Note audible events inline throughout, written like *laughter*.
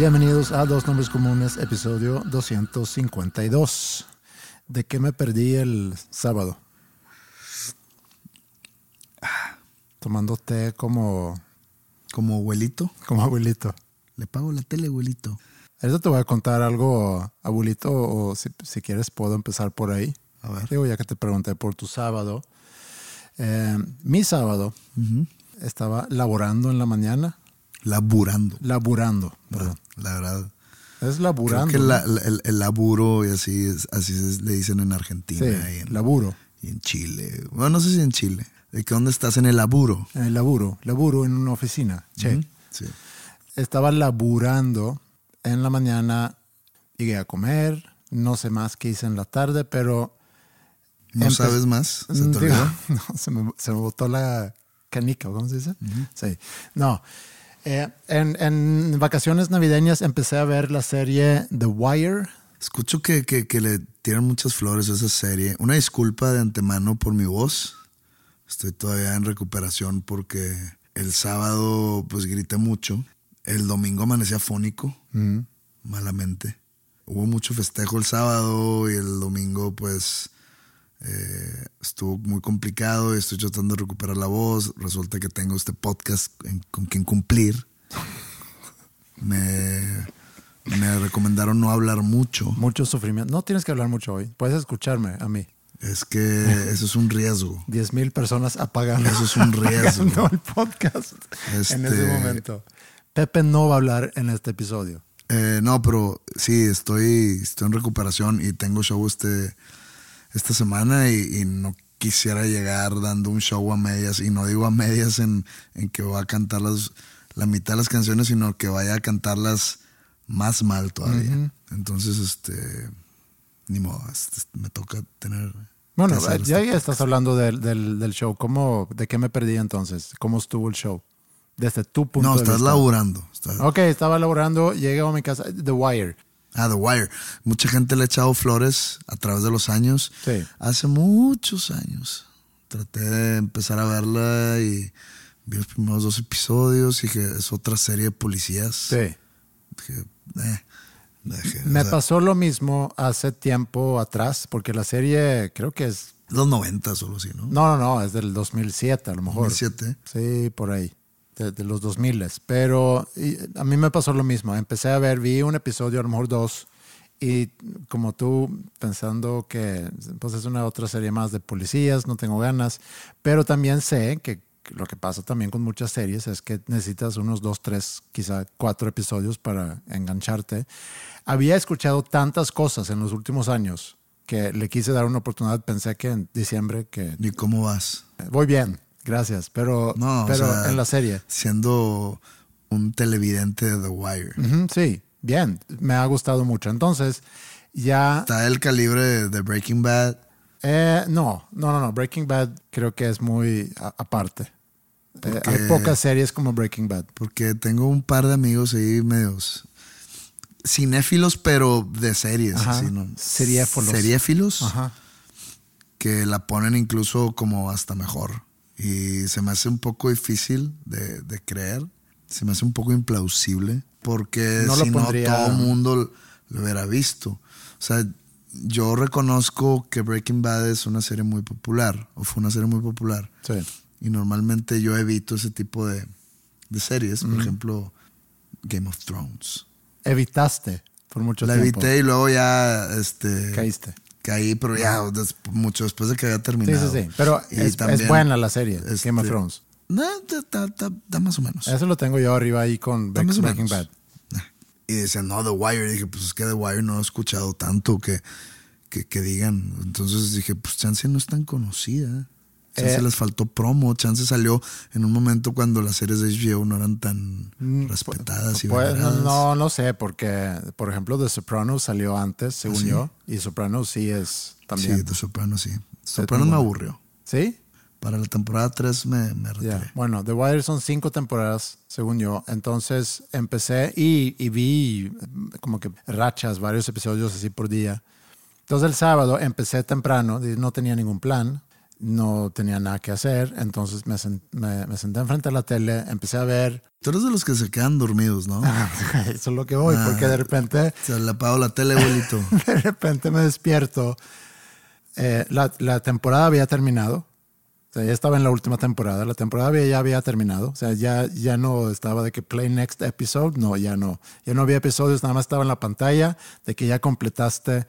Bienvenidos a Dos Nombres Comunes, episodio 252. ¿De qué me perdí el sábado? Tomando té como, Como abuelito. como abuelito. Le pago la tele, abuelito. Ahorita te voy a contar algo, abuelito, o si, si quieres puedo empezar por ahí. A ver. Digo, ya que te pregunté por tu sábado. Eh, mi sábado estaba laborando en la mañana. Laburando. Laburando, perdón. La verdad. Es Creo laburando. que ¿no? la- la- el, el laburo y así, es- así es- le dicen en Argentina Sí, y, en, laburo. y en Chile. Bueno, no sé si en Chile. ¿De qué dónde estás en el laburo? En el laburo. Laburo en una oficina. Che. Sí. estaba laburando en la mañana, llegué a comer, no sé más qué hice en la tarde, pero... ¿No sabes más? ¿Se te *laughs* Digo, *laughs* no, se, me, se me botó la canica, ¿cómo se dice? Sí. No. Eh, en, en vacaciones navideñas empecé a ver la serie The Wire. Escucho que, que- que le tiran muchas flores a esa serie. Una disculpa de antemano por mi voz. Estoy todavía en recuperación porque el sábado pues grité mucho. El domingo amanecí afónico, malamente. Hubo mucho festejo el sábado y el domingo pues eh, estuvo muy complicado estoy tratando de recuperar la voz. Resulta que tengo este podcast en- con quien cumplir. Me, me recomendaron no hablar mucho. Mucho sufrimiento. No tienes que hablar mucho hoy. Puedes escucharme a mí. Es que eso es un riesgo. Diez mil personas apagando, Eso es un riesgo. *laughs* el podcast en Este- ese momento. Pepe no va a hablar en este episodio. Eh, no, pero sí, estoy, estoy en recuperación y tengo show este, esta semana y, y no quisiera llegar dando un show a medias. Y no digo a medias en, en que voy a cantar las, la mitad de las canciones, sino que vaya a cantarlas más mal todavía. Entonces, este, ni modo, este, me toca tener... Bueno, ya, este ya estás hablando del, del, del show. ¿Cómo, ¿De qué me perdí entonces? ¿Cómo estuvo el show? Desde tu punto No, de estás vista. laburando. estás- Ok, estaba laborando, llegué a mi casa, The Wire. Ah, The Wire. Mucha gente le ha echado flores a través de los años. Sí. Hace muchos años. Traté de empezar a verla y vi los primeros dos episodios y que es otra serie de policías. Sí. Dije, eh, dejé, Me o sea, pasó lo mismo hace tiempo atrás, porque la serie creo que es... Los 90 solo así, ¿no? No, no, no, es del 2007 a lo mejor. 2007. Sí, por ahí, de, de los 2000. Pero y, a mí me pasó lo mismo. Empecé a ver, vi un episodio, a lo mejor dos, y como tú, pensando que pues es una otra serie más de policías, no tengo ganas. Pero también sé que lo que pasa también con muchas series es que necesitas unos dos, tres, quizá cuatro episodios para engancharte. Había escuchado tantas cosas en los últimos años que le quise dar una oportunidad. Pensé que en diciembre que ¿Y cómo vas? Voy bien, gracias, pero, No, o pero sea, en la serie. Siendo un televidente de The Wire. Sí, bien, me ha gustado mucho. Entonces, ya... Está el calibre de, Breaking Bad. eh, no, no, no, no, Breaking Bad creo que es muy aparte. Eh, hay pocas series como Breaking Bad. Porque tengo un par de amigos ahí medios cinéfilos, pero de series. Ajá. Así, ¿no? Seriéfilos. Ajá. que la ponen incluso como hasta mejor. Y se me hace un poco difícil de, de creer. Se me hace un poco implausible. Porque No si pondría- no, todo el mundo lo hubiera visto. O sea, yo reconozco que Breaking Bad es una serie muy popular. O fue una serie muy popular. Sí. Y normalmente yo evito ese tipo de, de series. Por ejemplo, Game of Thrones. Evitaste por mucho la tiempo. evité y luego ya este, Caíste. Caí, pero ya des- mucho después de que había Sí, terminado. sí, sí. Pero Y es, buena la serie, este, Game of Thrones. No, da, da- da- más o menos. Eso lo tengo yo arriba ahí con o Breaking menos. Bad. Y decían, no, The Wire. Y dije, pues es que The Wire no he escuchado tanto que, que, que digan. Entonces dije, pues Chance no es tan conocida. Chance Eh, les faltó promo. Chance salió en un momento cuando las series de HBO no eran tan Mm, respetadas y Pues, no, no, sé, porque, por ejemplo, The Sopranos salió antes, según ¿Ah, sí? yo. Y Sopranos sí es también. Sí, The Sopranos sí. Sopranos me aburrió. ¿Sí? Para la temporada 3 me, me retiré. Bueno, The Wire son cinco temporadas, según yo. Entonces empecé y, y vi mm, como que rachas, varios episodios así por día. Entonces el sábado empecé temprano, no tenía ningún plan, no tenía nada que hacer. Entonces me, sen- me, me senté enfrente de la tele, empecé a ver. Tú eres de los que se quedan dormidos, ¿no? *laughs* Eso es lo que voy, Ah. porque de repente Se le apago la tele, abuelito. *laughs* de repente me despierto. Eh, la, la temporada había terminado. O sea, ya estaba en la última temporada. La temporada había- ya había terminado. O sea, ya, ya no estaba de que play next episode. No, ya no. Ya no había episodios, nada más estaba en la pantalla de que ya completaste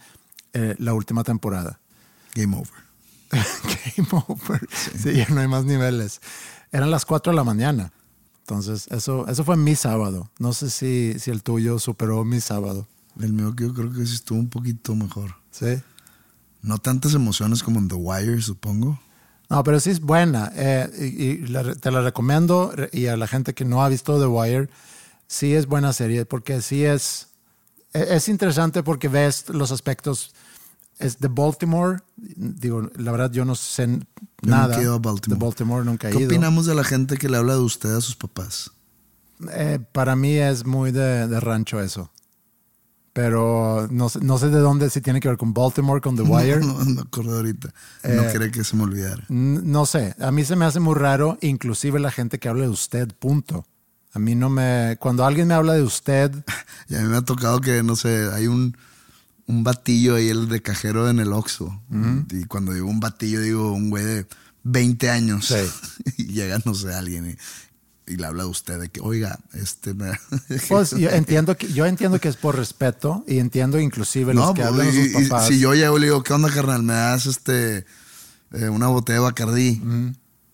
eh, la última temporada. Game over. *laughs* Game over. Sí. ya no hay más niveles. Eran las 4 de la mañana. Entonces, eso, eso fue mi sábado. No sé si, si el tuyo superó mi sábado. El mío que yo creo que sí estuvo un poquito mejor. Sí. No tantas emociones como en The Wire, supongo. No, pero sí es buena. eh, y y la- te la recomiendo. re- Y a la gente que no ha visto The Wire, sí es buena serie, porque sí es. e- Es interesante porque ves los aspectos. Es de Baltimore. Digo, la verdad, yo no sé Yo nada. nunca he ido a Baltimore. De Baltimore nunca he ¿Qué ido. opinamos de la gente que le habla de usted a sus papás? Eh, para mí es muy de, de rancho eso. Pero no, sé- no sé de dónde, si tiene que ver con Baltimore, con The *laughs* Wire. No, no, no acuerdo ahorita. no Eh, quería que se me olvidara. No sé, a mí se me hace muy raro, inclusive la gente que habla de usted, punto. A mí no me... Cuando alguien me habla de usted, *laughs* Y a mí me ha tocado que, no sé, hay un, un batillo ahí, el de cajero en el Oxxo. Y cuando digo un batillo, digo un güey de 20 años. Sí. *laughs* y llega, no sé, alguien y, y le habla de usted de que, oiga, este... Me... *laughs* pues yo entiendo, que, yo entiendo que es por respeto y entiendo inclusive los No, que pues, hablan y- sus y papás. si yo llego y le digo, ¿qué onda, carnal? ¿Me das este eh, una botella de Bacardí?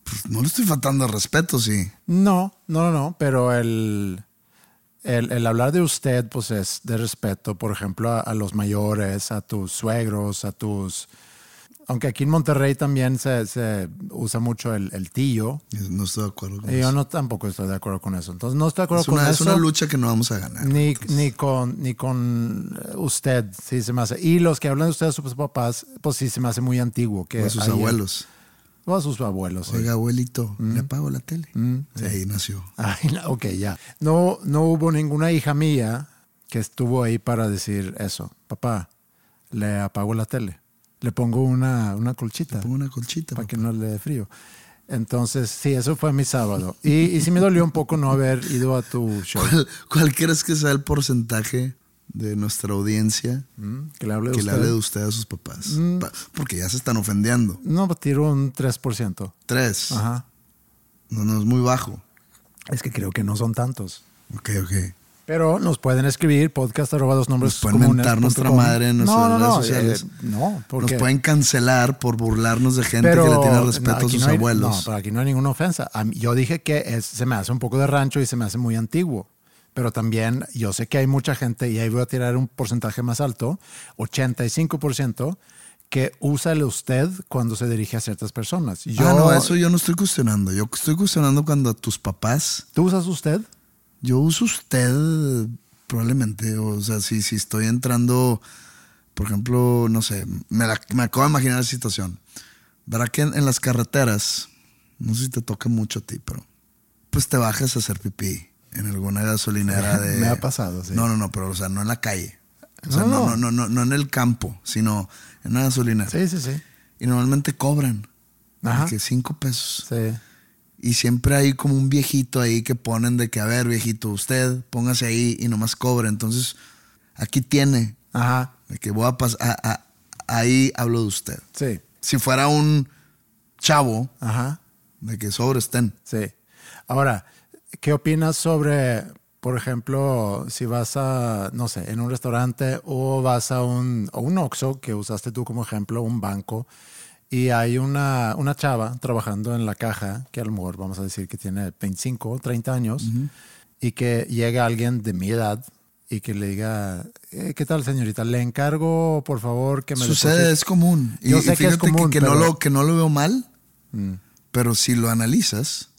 Pues no le estoy faltando al respeto, sí. No, no, no, no, pero el, el, el hablar de usted pues es de respeto, por ejemplo, a, a los mayores, a tus suegros, a tus... Aunque aquí en Monterrey también se, se usa mucho el, el tío, No estoy de acuerdo con y yo eso. no tampoco estoy de acuerdo con eso. Entonces no estoy de acuerdo Es una, con es eso. una lucha que no vamos a ganar. Ni, ni con ni con eh, usted, sí se me hace. Y los que hablan de usted a sus papás, pues sí se me hace muy antiguo. Que O a sus abuelos. O a sus abuelos. Oiga, abuelito, Mm. le apago la tele. Sí, ahí nació. Ay, ok, ya. No, no hubo ninguna hija mía que estuvo ahí para decir eso. Papá, le apago la tele. Le pongo una, una colchita Pongo una colchita. para papá. que no le dé frío. Entonces, sí, eso fue mi sábado. Y, y sí me dolió un poco no haber ido a tu show. *laughs* ¿Cuál, cuál crees que sea el porcentaje de nuestra audiencia Mm, Que le hable de que usted. Mm. le hable de usted a sus papás? Pa- Porque ya se están ofendiendo. No, pues, tiro un 3%. Tres. Ajá. No, no, es muy bajo. Es que creo que no son tantos. Ok, ok. Pero nos pueden escribir podcast arroba dos nombres Nos pueden comunes mentar nuestra com. madre en nuestras no, no, redes no, sociales. eh, no, porque Nos pueden cancelar por burlarnos de gente que le tiene respeto a sus hay- abuelos. No, pero aquí no hay ninguna ofensa. Mí- yo dije que es- se me hace un poco de rancho y se me hace muy antiguo. Pero también yo sé que hay mucha gente, y ahí voy a tirar un porcentaje más alto, 85%, que usa el usted cuando se dirige a ciertas personas. Yo, ah, no, eso yo no estoy cuestionando. Yo estoy cuestionando cuando a tus papás, ¿Tú usas usted? yo uso usted probablemente, o sea, si, si estoy entrando, por ejemplo, no sé, me, la- me acabo de imaginar la situación. Verá que en, en las carreteras, no sé si te toca mucho a ti, pero pues te bajas a hacer pipí en alguna gasolinera *laughs* de... Me ha pasado, sí. No, no, no, pero o sea, no en la calle. O sea, No, no, no. no, no, en el campo, sino en una gasolinera. Sí, sí, sí. Y normalmente cobran. Ajá. Que cinco pesos. Sí. Y siempre hay como un viejito ahí que ponen de que, a ver, viejito, usted póngase ahí y nomás cobre. Entonces, aquí tiene. Ajá. De que voy a pasar. ahí hablo de usted. Sí. Si fuera un chavo, Ajá. de que sobre estén. Sí. Ahora, ¿qué opinas sobre, por ejemplo, si vas a, no sé, en un restaurante o vas a un, o un Oxxo, que usaste tú como ejemplo, un banco, y hay una, una chava trabajando en la caja, que a lo mejor vamos a decir que tiene 25, 30 años, y que llega alguien de mi edad y que le diga, eh, ¿qué tal señorita? Le encargo, por favor, que me Sucede, deposite". es común. Y, Yo y sé que es común, que, no pero- Mm. lo, que no lo veo mal, pero si lo analizas,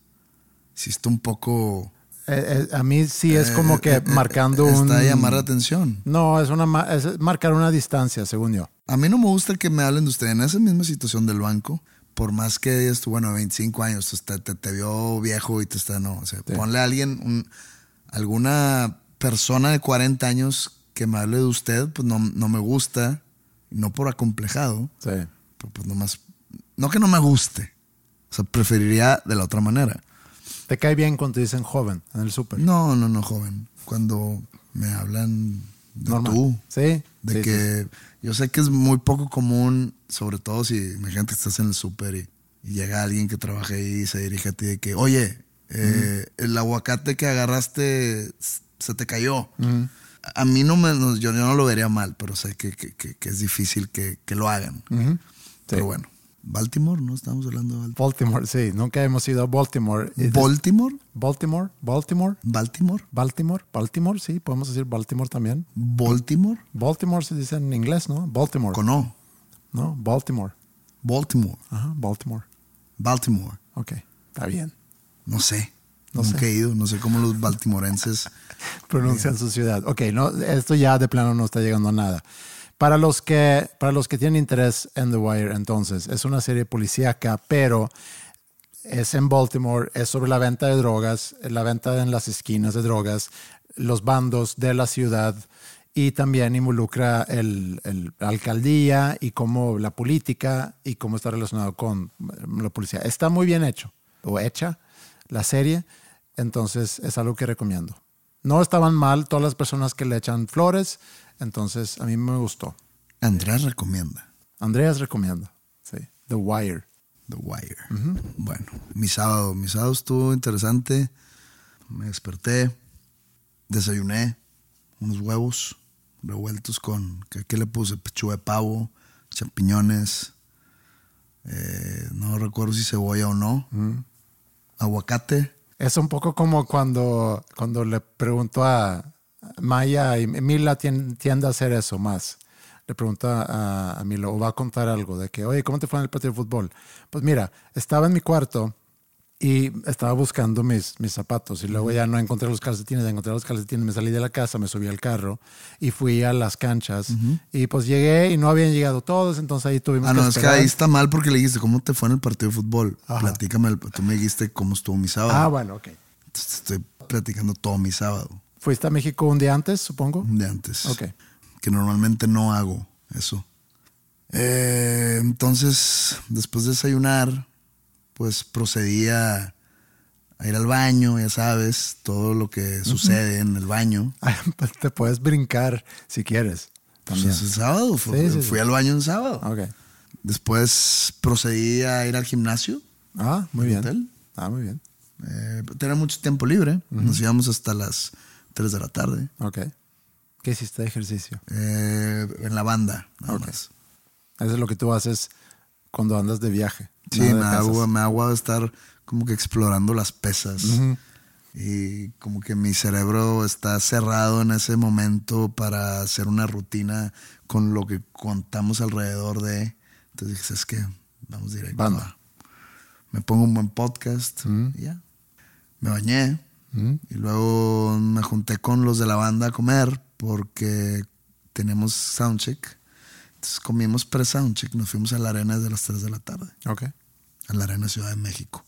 si está un poco... Eh, eh, a mí sí es como eh, que marcando está un... a llamar la atención. No, es, una, es marcar una distancia, según yo. A mí no me gusta que me hablen de usted en esa misma situación del banco. Por más que digas tú, bueno, 25 años, te, te, te vio viejo y te está, no. O sea, ponle a alguien, un- alguna persona de 40 años que me hable de usted, pues no, no me gusta. No por acomplejado, Sí. pero pues nomás. No que no me guste. O sea, preferiría de la otra manera. ¿Te cae bien cuando te dicen joven en el súper? No, no, no, joven. Cuando me hablan de Normal. tú. Sí. De sí, que sí. yo sé que es muy poco común, sobre todo si imagínate que estás en el súper y, y llega alguien que trabaja ahí y se dirige a ti de que, oye, eh, el aguacate que agarraste se te cayó. A a mí no me, no, yo, yo no lo vería mal, pero sé que, que- que- que es difícil que, lo hagan. Pero Sí. bueno, Baltimore, ¿no? Estamos hablando de Baltimore. Baltimore, sí. Nunca hemos ido a Baltimore. Baltimore, Baltimore, Baltimore, Baltimore, Baltimore, Baltimore, sí. Podemos decir Baltimore también. Baltimore, Baltimore se dice en inglés, ¿no? Baltimore. con O. ¿No? Baltimore. Baltimore, Ajá, Baltimore. Baltimore. Ok, está bien. No sé. No Nunca sé. he ido. No sé cómo los baltimorenses. *laughs* pronuncian su ciudad. Ok, no, esto ya de plano no está llegando a nada. Para los que, para los que tienen interés en The Wire, entonces, es una serie policíaca, pero es en Baltimore, es sobre la venta de drogas, la venta en las esquinas de drogas, los bandos de la ciudad y también involucra el, el- la alcaldía y cómo la política y cómo está relacionado con la policía. Está muy bien hecho o hecha la serie, entonces es algo que recomiendo. No estaban mal todas las personas que le echan flores, entonces a mí me gustó. Andrés recomienda Andreas recomienda, sí. The Wire. The Wire. Bueno, mi sábado. Mi sábado estuvo interesante. Me desperté, desayuné unos huevos revueltos con, ¿qué, qué le puse? Pechuga de pavo, champiñones, eh, no recuerdo si cebolla o no, aguacate. Es un poco como cuando, cuando le pregunto a Maya y Mila tien- tiende a hacer eso más. Le pregunto a, a Mila o va a contar algo de que, oye, ¿cómo te fue en el partido de fútbol? Pues mira, estaba en mi cuarto y estaba buscando mis, mis zapatos y luego ya no encontré los calcetines, encontré los calcetines, me salí de la casa, me subí al carro y fui a las canchas y pues llegué y no habían llegado todos, entonces ahí tuvimos Ah, que no, es que ahí está mal porque le dijiste, ¿cómo te fue en el partido de fútbol? Ajá. Platícame, el- tú me dijiste cómo estuvo mi sábado. Ah, bueno, ok. Entonces estoy platicando todo mi sábado, ¿Fuiste a México un día antes, supongo? de antes. Ok. Que normalmente no hago eso. Eh, entonces, después de desayunar, pues procedí a, a ir al baño, ya sabes, todo lo que sucede en el baño. *laughs* Pues te puedes brincar si quieres. Pues También. es el sábado, fu- Sí, sí, fui sí. al baño un sábado. Ok. Después procedí a ir al gimnasio. Ah, muy bien. hotel? Ah, muy bien. Eh, tenía mucho tiempo libre. Nos íbamos hasta las 3 de la tarde. Ok. ¿Qué hiciste de ejercicio? Eh, en la banda, nada más. Eso es lo que tú haces cuando andas de viaje. Sí, me hago, me hago estar como que explorando las pesas. Y como que mi cerebro está cerrado en ese momento para hacer una rutina con lo que contamos alrededor de. Entonces dije, es que vamos directo. Banda. a- Me pongo un buen podcast y ya. Me bañé. Y luego me junté con los de la banda a comer porque tenemos soundcheck. Entonces comimos pre-soundcheck. Nos fuimos a la arena desde las 3 de la tarde Ok. a la Arena Ciudad de México.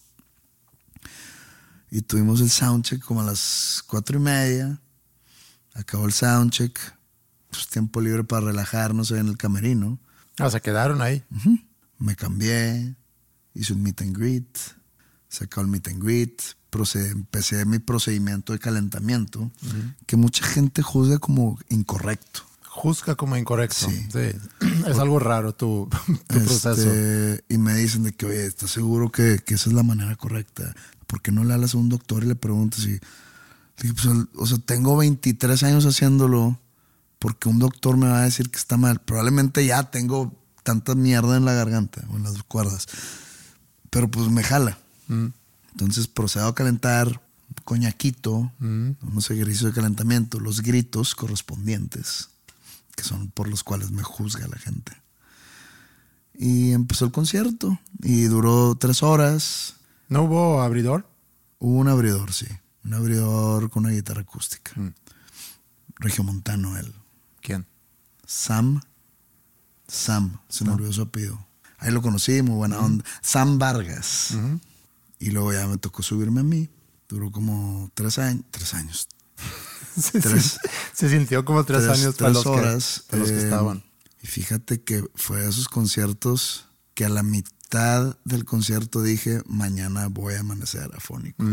Y tuvimos el soundcheck como a las cuatro y media. Acabó el soundcheck. Pues tiempo libre para relajarnos en el camerino. Ah, se quedaron ahí. Me cambié, hice un meet and greet, se acabó el meet and greet, proced- empecé mi procedimiento de calentamiento, que mucha gente juzga como incorrecto. Juzga como incorrecto. Sí. Sí. *clears throat* Es algo raro tu, *laughs* tu proceso. Este, y me dicen de que, oye, ¿estás seguro que, que esa es la manera correcta? ¿Por qué no le hablas a un doctor y le preguntas? Dije, pues, o sea, tengo 23 años haciéndolo porque un doctor me va a decir que está mal. Probablemente ya tengo tanta mierda en la garganta o en las cuerdas. Pero pues me jala. Entonces procedo a calentar coñaquito, unos ejercicios de calentamiento, los gritos correspondientes, que son por los cuales me juzga la gente. Y empezó el concierto y duró tres horas. ¿No hubo abridor? Hubo un abridor, sí. Un abridor con una guitarra acústica. Regiomontano él. ¿Quién? Sam. Sam, se me olvidó su apellido. Ahí lo conocí, muy buena onda. Sam Vargas. Y luego ya me tocó subirme a mí. Duró como tres años. Tres años. *laughs* Se, Tres. se sintió como tres, años para los, horas. que, para los que eh, estaban. Y fíjate que fue de esos conciertos que a la mitad del concierto dije, mañana voy a amanecer afónico.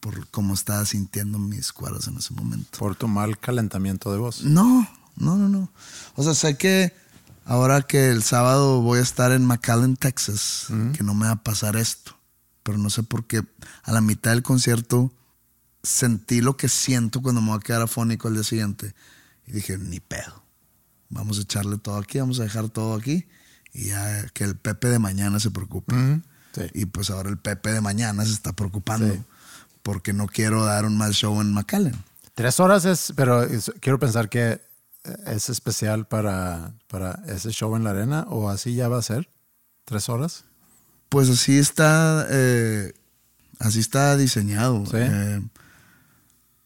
Por cómo estaba sintiendo mis cuerdas en ese momento. Por tu mal calentamiento de voz. No, no, no, no. O sea, sé que ahora que el sábado voy a estar en McAllen, Texas, que no me va a pasar esto. Pero no sé por qué a la mitad del concierto sentí lo que siento cuando me voy a quedar afónico al día siguiente. Y dije, ni pedo. Vamos a echarle todo aquí, vamos a dejar todo aquí. Y ya que el Pepe de mañana se preocupe. Sí. Y pues ahora el Pepe de mañana se está preocupando. Sí. Porque no quiero dar un mal show en McAllen. Tres horas es, pero es- quiero pensar que eh, es especial para, para ese show en la arena o así ya va a ser. ¿Tres horas? Pues así está, eh, así está diseñado. Sí. Eh,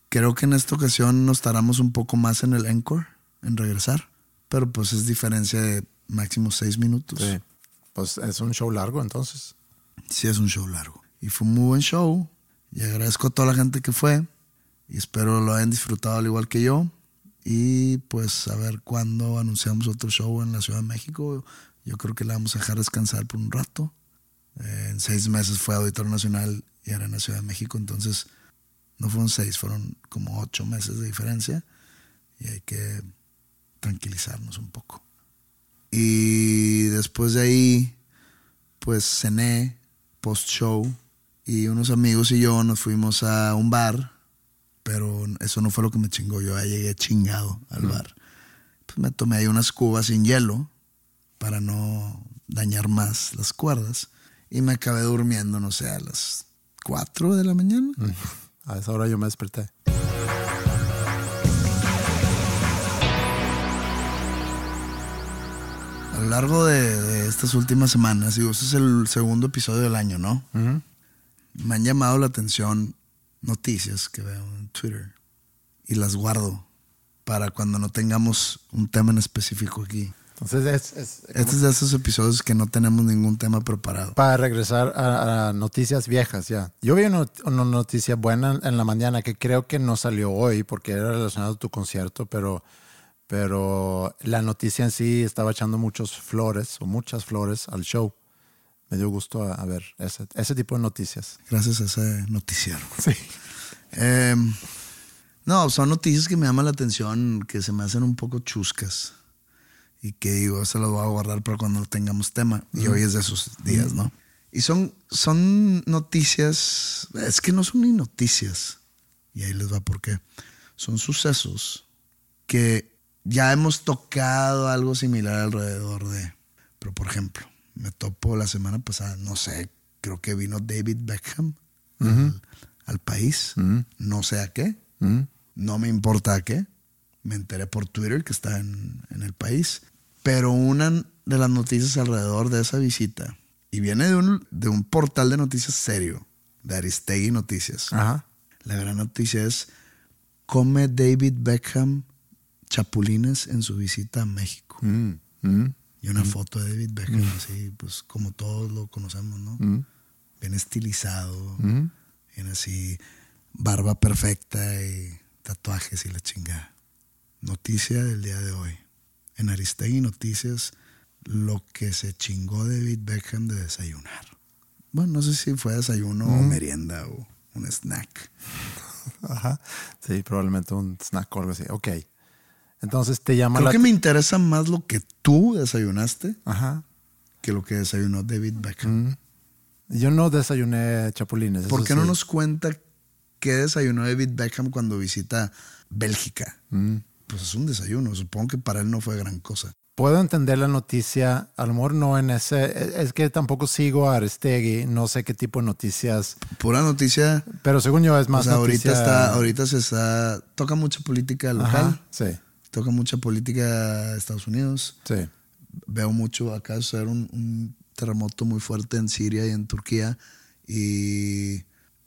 creo que en esta ocasión nos tardamos un poco más en el encore, en regresar, pero pues es diferencia de máximo seis minutos. Sí. Pues es un show largo entonces. Sí es un show largo. Y fue un muy buen show. Y agradezco a toda la gente que fue. Y espero lo hayan disfrutado al igual que yo. Y pues a ver cuándo anunciamos otro show en la Ciudad de México. Yo creo que la vamos a dejar descansar por un rato. Eh, en seis meses fue Auditorio Nacional y ahora en la Ciudad de México. Entonces no fueron seis, fueron como ocho meses de diferencia. Y hay que tranquilizarnos un poco. Y después de ahí, pues cené post-show y unos amigos y yo nos fuimos a un bar, pero eso no fue lo que me chingó, yo ya llegué chingado al bar. Pues me tomé ahí unas cubas sin hielo para no dañar más las cuerdas y me acabé durmiendo, no sé, a las 4 de la mañana. A esa hora yo me desperté. A lo largo de, de estas últimas semanas, digo, este es el segundo episodio del año, ¿no? Me han llamado la atención noticias que veo en Twitter y las guardo para cuando no tengamos un tema en específico aquí. Entonces es, es Este es de esos episodios que no tenemos ningún tema preparado. para regresar a, a noticias viejas ya. Yo vi una, una noticia buena en la mañana que creo que no salió hoy porque era relacionado a tu concierto, pero, pero la noticia en sí estaba echando muchos flores o muchas flores al show. Me dio gusto a, a ver ese, ese tipo de noticias. Gracias a ese noticiero. Sí. Eh, no, son noticias que me llaman la atención, que se me hacen un poco chuscas. Y que digo, se las voy a guardar para cuando tengamos tema. Y hoy es de esos días, ¿no? Y son, son noticias, es que no son ni noticias. Y ahí les va por qué. Son sucesos que ya hemos tocado algo similar alrededor de. Pero por ejemplo, me topo la semana pasada, no sé, creo que vino David Beckham al, al país. No sé a qué. No me importa a qué. Me enteré por Twitter que está en, en el país. Pero una de las noticias alrededor de esa visita, y viene de un, de un portal de noticias serio, de Aristegui Noticias. Ajá. La gran noticia es, come David Beckham chapulines en su visita a México. Mm, mm. Y una foto de David Beckham, así, pues como todos lo conocemos, ¿no? Bien estilizado. Tiene así barba perfecta y tatuajes y la chingada. Noticia del día de hoy. En Aristegui Noticias, lo que se chingó David Beckham de desayunar. Bueno, no sé si fue desayuno o merienda o un snack. *laughs* Ajá. Sí, probablemente un snack o algo así. Ok. Entonces te llama Creo la que me interesa más lo que tú desayunaste Ajá. que lo que desayunó David Beckham. Yo no desayuné chapulines. ¿Por qué no nos cuenta qué desayunó David Beckham cuando visita Bélgica? Mm. Pues es un desayuno. Supongo que para él no fue gran cosa. Puedo entender la noticia, a lo mejor no en ese, es que tampoco sigo a Aristegui, no sé qué tipo de noticias, Pura noticia. pero según yo es O más sea, ahorita noticia- está, ahorita se está, toca mucha política local, Ajá, sí, toca mucha política de Estados Unidos. sí. Veo mucho acá suceder un, un terremoto muy fuerte en Siria y en Turquía y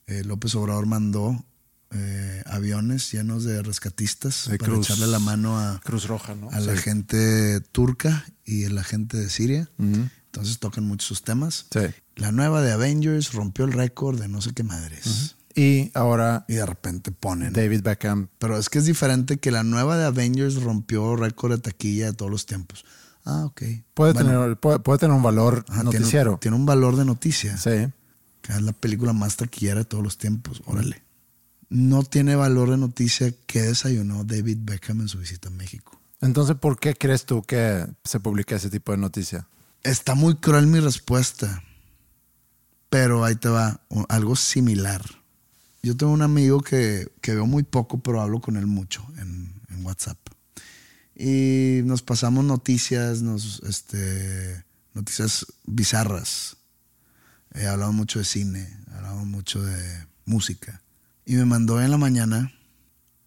eh, López Obrador mandó eh, aviones llenos de rescatistas De para Cruz- echarle la mano a, Cruz Roja, ¿no? a la gente turca y a la gente de Siria. Entonces tocan muchos sus temas. Sí. La nueva de Avengers rompió el récord de no sé qué madres. Y ahora Y de repente ponen. David Beckham, Pero es que es diferente que la nueva de Avengers rompió récord de taquilla de todos los tiempos. Ah, ok. puede, Bueno, tener, puede, puede tener un valor ajá, tiene- noticiero. Tiene, un valor de noticia. Sí. Que es la película más taquillera de todos los tiempos. Órale. No tiene valor de noticia que desayunó David Beckham en su visita a México. Entonces, ¿por qué crees tú que se publica ese tipo de noticia? Está muy cruel mi respuesta. Pero ahí te va. Algo similar. Yo tengo un amigo que, que veo muy poco, pero hablo con él mucho en, en WhatsApp. Y nos pasamos noticias, nos, este, noticias bizarras. Eh, hablamos mucho de cine, hablamos mucho de música. Y me mandó en la mañana,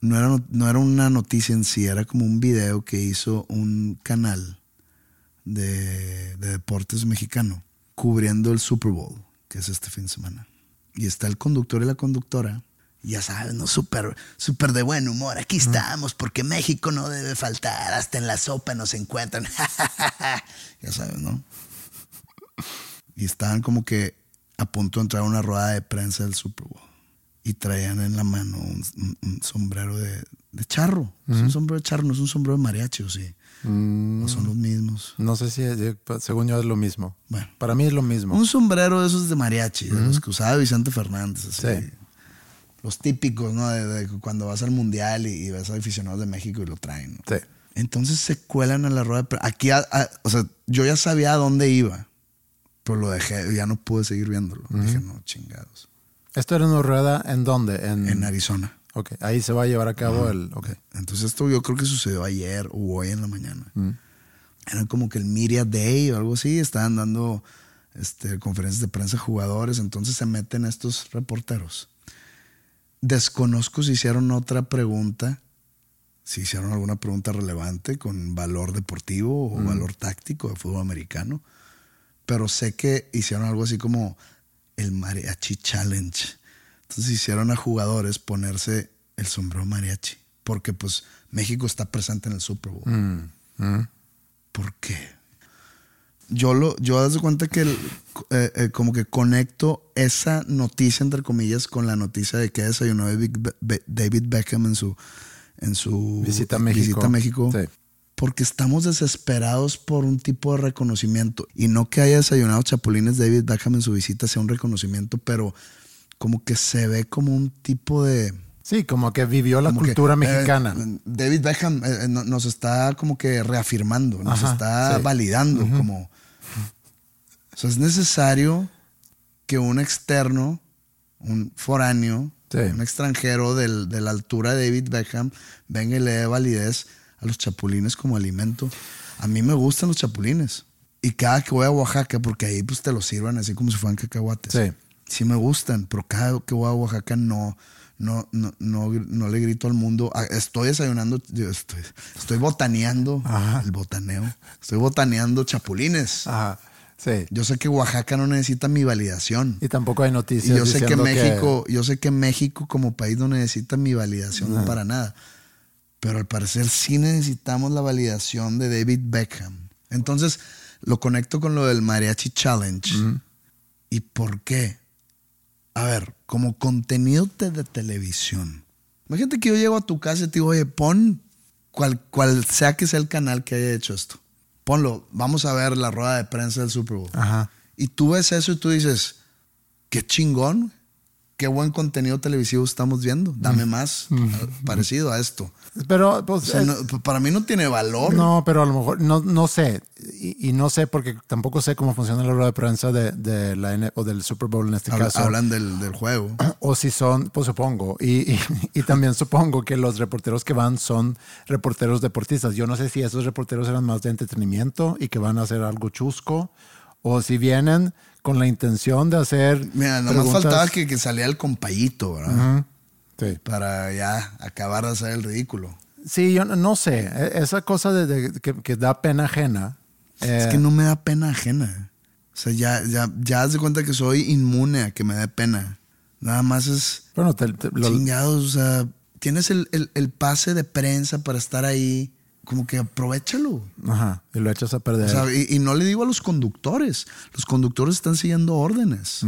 no era, no- era una noticia en sí, era como un video que hizo un canal de, de deportes mexicano cubriendo el Super Bowl, que es este fin de semana. Y está el conductor y la conductora. Ya sabes, ¿no? Súper, súper de buen humor. Aquí estamos porque México no debe faltar. Hasta en la sopa nos encuentran. *laughs* ya sabes, ¿no? Y estaban como que a punto de entrar a una rueda de prensa del Super Bowl. Y traían en la mano un, un- un sombrero de, de charro. Es un sombrero de charro, no es un sombrero de mariachi, ¿o sí? Mm, ¿O son los mismos? no sé si, según yo, es lo mismo. Bueno. Para mí es lo mismo. Un sombrero de esos de mariachi, de los que usaba Vicente Fernández. así. Sí. Los típicos, ¿no? De, de cuando vas al mundial y, y ves a aficionados de México y lo traen. ¿no? Sí. Entonces se cuelan a la rueda de. Aquí, a- a- o sea, yo ya sabía a dónde iba, pero lo dejé, ya no pude seguir viéndolo. Dije, no, chingados. ¿Esto era una rueda en dónde? En, En Arizona. Ok, ahí se va a llevar a cabo el... Ok. Entonces esto yo creo que sucedió ayer o hoy en la mañana. Era como que el Media Day o algo así. Estaban dando este, conferencias de prensa a jugadores. Entonces se meten estos reporteros. Desconozco si hicieron otra pregunta, si hicieron alguna pregunta relevante con valor deportivo o valor táctico de fútbol americano. Pero sé que hicieron algo así como el Mariachi Challenge. Entonces hicieron a jugadores ponerse el sombrero mariachi. Porque pues México está presente en el Super Bowl. Mm, mm. ¿Por qué? Yo lo, yo das de cuenta que el- eh, eh, como que conecto esa noticia entre comillas con la noticia de que desayunó David Beckham en su en su Visita a México. visita a México. Sí. Porque estamos desesperados por un tipo de reconocimiento. Y no que haya desayunado chapulines David Beckham en su visita sea un reconocimiento, pero como que se ve como un tipo de... Sí, como que vivió la que, cultura eh, mexicana. David Beckham eh, eh, no- nos está como que reafirmando, nos está sí. validando, como... O sea, es necesario que un externo, un foráneo, Sí. un extranjero del- de la altura de David Beckham venga y le dé validez a los chapulines como alimento. A mí me gustan los chapulines. Y cada que voy a Oaxaca, porque ahí pues te los sirvan así como si fueran cacahuates. Sí. Sí me gustan, pero cada que voy a Oaxaca no, no, no, no, no le grito al mundo. Ah, Estoy desayunando, estoy, estoy botaneando, Ajá. el botaneo. Estoy botaneando chapulines. Ajá. Sí. Yo sé que Oaxaca no necesita mi validación. Y tampoco hay Y noticias. yo sé que México, yo sé que México como país no necesita mi validación para nada. Pero al parecer sí necesitamos la validación de David Beckham. Entonces lo conecto con lo del Mariachi Challenge. ¿Y por qué? A ver, como contenido te- de televisión. Imagínate que yo llego a tu casa y te digo, oye, pon cual, cual sea que sea el canal que haya hecho esto. Ponlo, vamos a ver la rueda de prensa del Super Bowl. Ajá. Y tú ves eso y tú dices, qué chingón, qué buen contenido televisivo estamos viendo. Dame más eh, parecido a esto. Pero, pues, O sea, es- no- para mí no tiene valor. No, pero a lo mejor, no, no sé, y, y no sé porque tampoco sé cómo funciona la rueda de prensa de, de la N o del Super Bowl en este Habla- caso. hablan del, del juego. *clears throat* O si son, pues supongo, y, y, y también supongo que los reporteros que van son reporteros deportistas. Yo no sé si esos reporteros eran más de entretenimiento y que van a hacer algo chusco, o si vienen con la intención de hacer... Mira, nomás preguntas- faltaba que, que saliera el compayito, ¿verdad? Ujú, Sí. Para ya acabar de hacer el ridículo. Sí, yo no, no sé, e- esa cosa de, de- que, que da pena ajena. Es eh, que no me da pena ajena. O sea, ya, ya, ya haz de cuenta que soy inmune a que me dé pena. Nada más es bueno, te- te- lo- chingados. O sea, tienes el, el- el pase de prensa para estar ahí. Como que aprovechalo. ajá, y lo echas a perder. O sea, y, y no le digo a los conductores. Los conductores están siguiendo órdenes.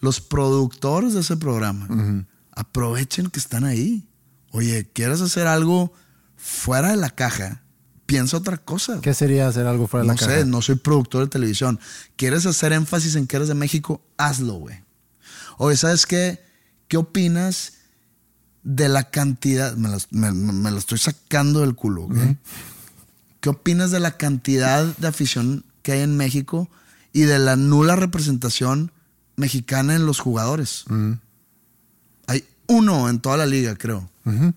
Los productores de ese programa. Aprovechen que están ahí. Oye, ¿quieres hacer algo fuera de la caja? Piensa otra cosa. ¿Qué sería hacer algo fuera de no la caja? sé, no soy productor de televisión. ¿Quieres hacer énfasis en que eres de México? Hazlo, güey. Oye, ¿sabes qué? ¿Qué opinas de la cantidad? Me la, me- me estoy sacando del culo. ¿Qué opinas de la cantidad de afición que hay en México y de la nula representación mexicana en los jugadores? Hay uno en toda la liga, creo.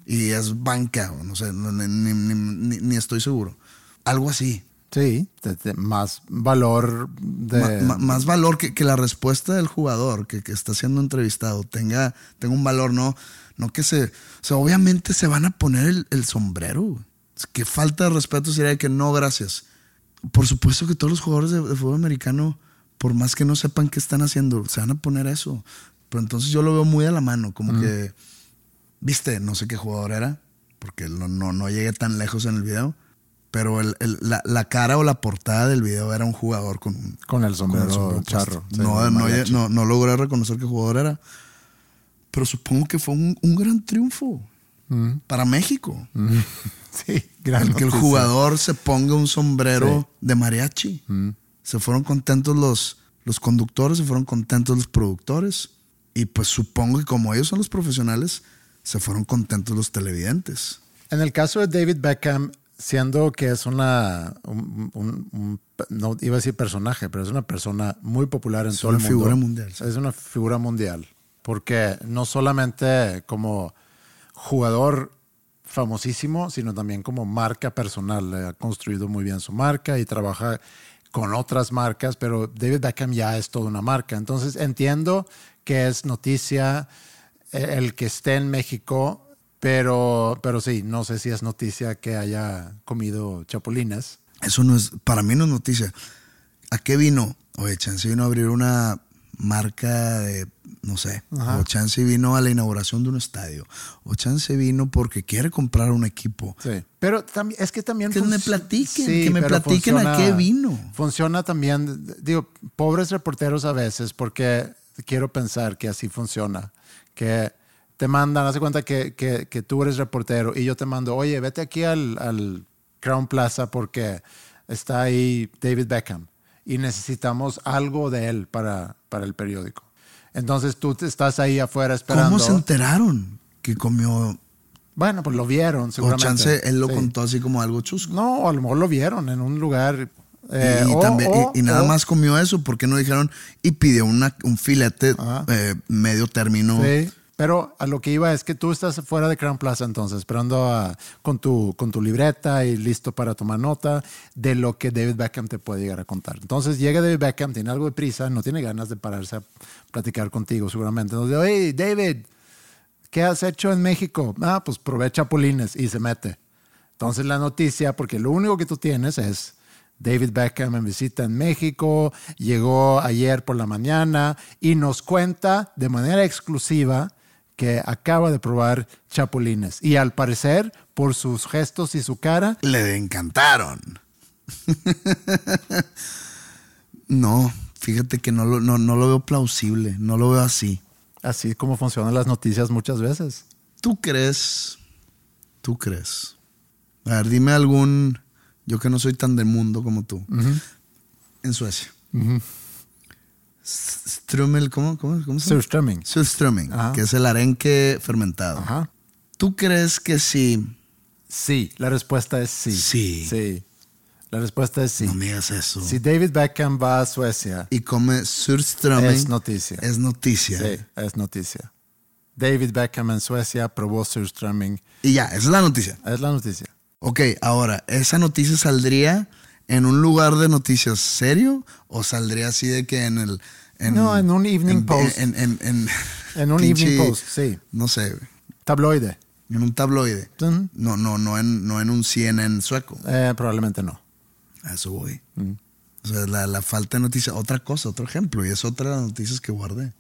Y es banca, no sé, no- ni, ni- ni- ni- estoy seguro. Algo así. Sí, más valor de... Más valor que, que la respuesta del jugador que, que está siendo entrevistado tenga, tenga un valor, no, no que se. O sea, obviamente se van a poner el, el sombrero. Es que falta de respeto sería que no, gracias. Por supuesto que todos los jugadores de, de fútbol americano, por más que no sepan qué están haciendo, se van a poner eso. Pero entonces yo lo veo muy a la mano, como que, viste, no sé qué jugador era, porque no, no, no llegué tan lejos en el video. Pero el- el- la, la cara o la portada del video era un jugador con Con el con sombrero, el sombrero charro. sí, no, no, no, no logré reconocer qué jugador era. Pero supongo que fue un, un gran triunfo para México. *laughs* Sí, gran El que el jugador se ponga un sombrero Sí. de mariachi. Se fueron contentos los, los conductores, se fueron contentos los productores. Y pues supongo que como ellos son los profesionales, se fueron contentos los televidentes. En el caso de David Beckham, siendo que es una, un- un- un- no iba a decir personaje, pero es una persona muy popular en Es todo el una mundo. figura mundial. Es una figura mundial. Porque no solamente como jugador famosísimo, sino también como marca personal. Ha construido muy bien su marca y trabaja con otras marcas, pero David Beckham ya es toda una marca. Entonces entiendo que es noticia eh, el que esté en México, pero, pero sí, no sé si es noticia que haya comido chapulines. Eso no es, para mí no es noticia. ¿A qué vino? Oye, Chance vino a abrir una marca de, no sé, Ajá. o Chance vino a la inauguración de un estadio, o Chance vino porque quiere comprar un equipo. Sí. Pero también, es que también... Que me platiquen, que me platiquen a qué vino. Funciona también, digo, pobres reporteros a veces, porque quiero pensar que así funciona, que te mandan, hace cuenta que, que, que tú eres reportero y yo te mando, oye, vete aquí al, al Crown Plaza porque está ahí David Beckham y necesitamos algo de él para, para el periódico. Entonces tú estás ahí afuera esperando. ¿Cómo se enteraron que comió? Bueno, pues lo vieron, O seguramente. Chance él lo Sí. contó así como algo chusco. No, a lo mejor lo vieron en un lugar. Y- eh, y, o- también, y- o- y, nada o- más comió eso, ¿por qué no dijeron? Y pidió una, un filete Ajá. eh, medio término. Sí, pero a lo que iba es que tú estás fuera de Crown Plaza entonces, esperando a- con, tu, con tu libreta y listo para tomar nota de lo que David Beckham te puede llegar a contar. Entonces llega David Beckham, tiene algo de prisa, no tiene ganas de pararse a platicar contigo seguramente. Entonces, oye, David, ¿qué has hecho en México? Ah, pues probé chapulines y se mete. Entonces la noticia, porque lo único que tú tienes es David Beckham en visita en México, llegó ayer por la mañana y nos cuenta de manera exclusiva que acaba de probar chapulines. Y al parecer, por sus gestos y su cara, Le encantaron. *laughs* no, fíjate que no lo, no, no lo veo plausible, no lo veo así. Así como funcionan las noticias muchas veces. ¿Tú crees? ¿Tú crees? A ver, dime algún. Yo que no soy tan de mundo como tú. En Suecia. Strumel, ¿cómo, cómo, cómo se llama? Surströmming. Surströmming, que es el arenque fermentado. Ajá. ¿Tú crees que si Sí, la respuesta es sí. Sí. Sí. La respuesta es sí. no me digas eso Si David Beckham va a Suecia, y come Surströmming es noticia. es noticia? Sí, es noticia. David Beckham en Suecia probó Surströmming. Y ya, esa es la noticia. Es la noticia. Ok, ahora, ¿esa noticia saldría en un lugar de noticias serio o saldría así de que en el... No, en un Evening en- Post. En, en- en- *laughs* En un pinche- Evening Post, sí. No sé, Tabloide. en un tabloide. No, no, no en, no en un CNN sueco. Eh, probablemente no. A eso voy. O sea, la, la falta de noticias. Otra cosa, otro ejemplo. Y es otra de las noticias que guardé.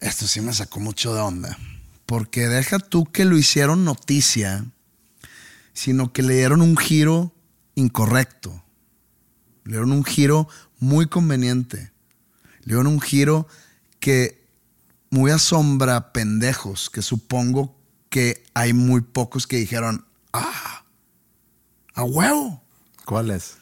Esto sí me sacó mucho de onda. Porque deja tú que lo hicieron noticia, sino que le dieron un giro incorrecto. Le dieron un giro muy conveniente. Le dieron un giro que muy asombra pendejos, que supongo que hay muy pocos que dijeron, ah, a huevo. ¿Cuál es?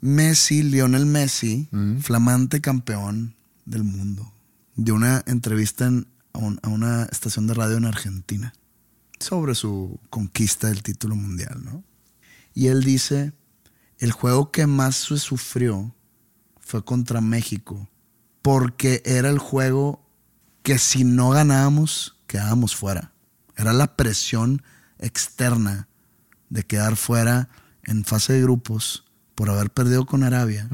Messi, Lionel Messi, flamante campeón del mundo, dio una entrevista en- a, un- a una estación de radio en Argentina sobre su conquista del título mundial, ¿no? Y él dice, el juego que más se sufrió fue contra México, porque era el juego que si no ganábamos, quedábamos fuera. Era la presión externa de quedar fuera en fase de grupos por haber perdido con Arabia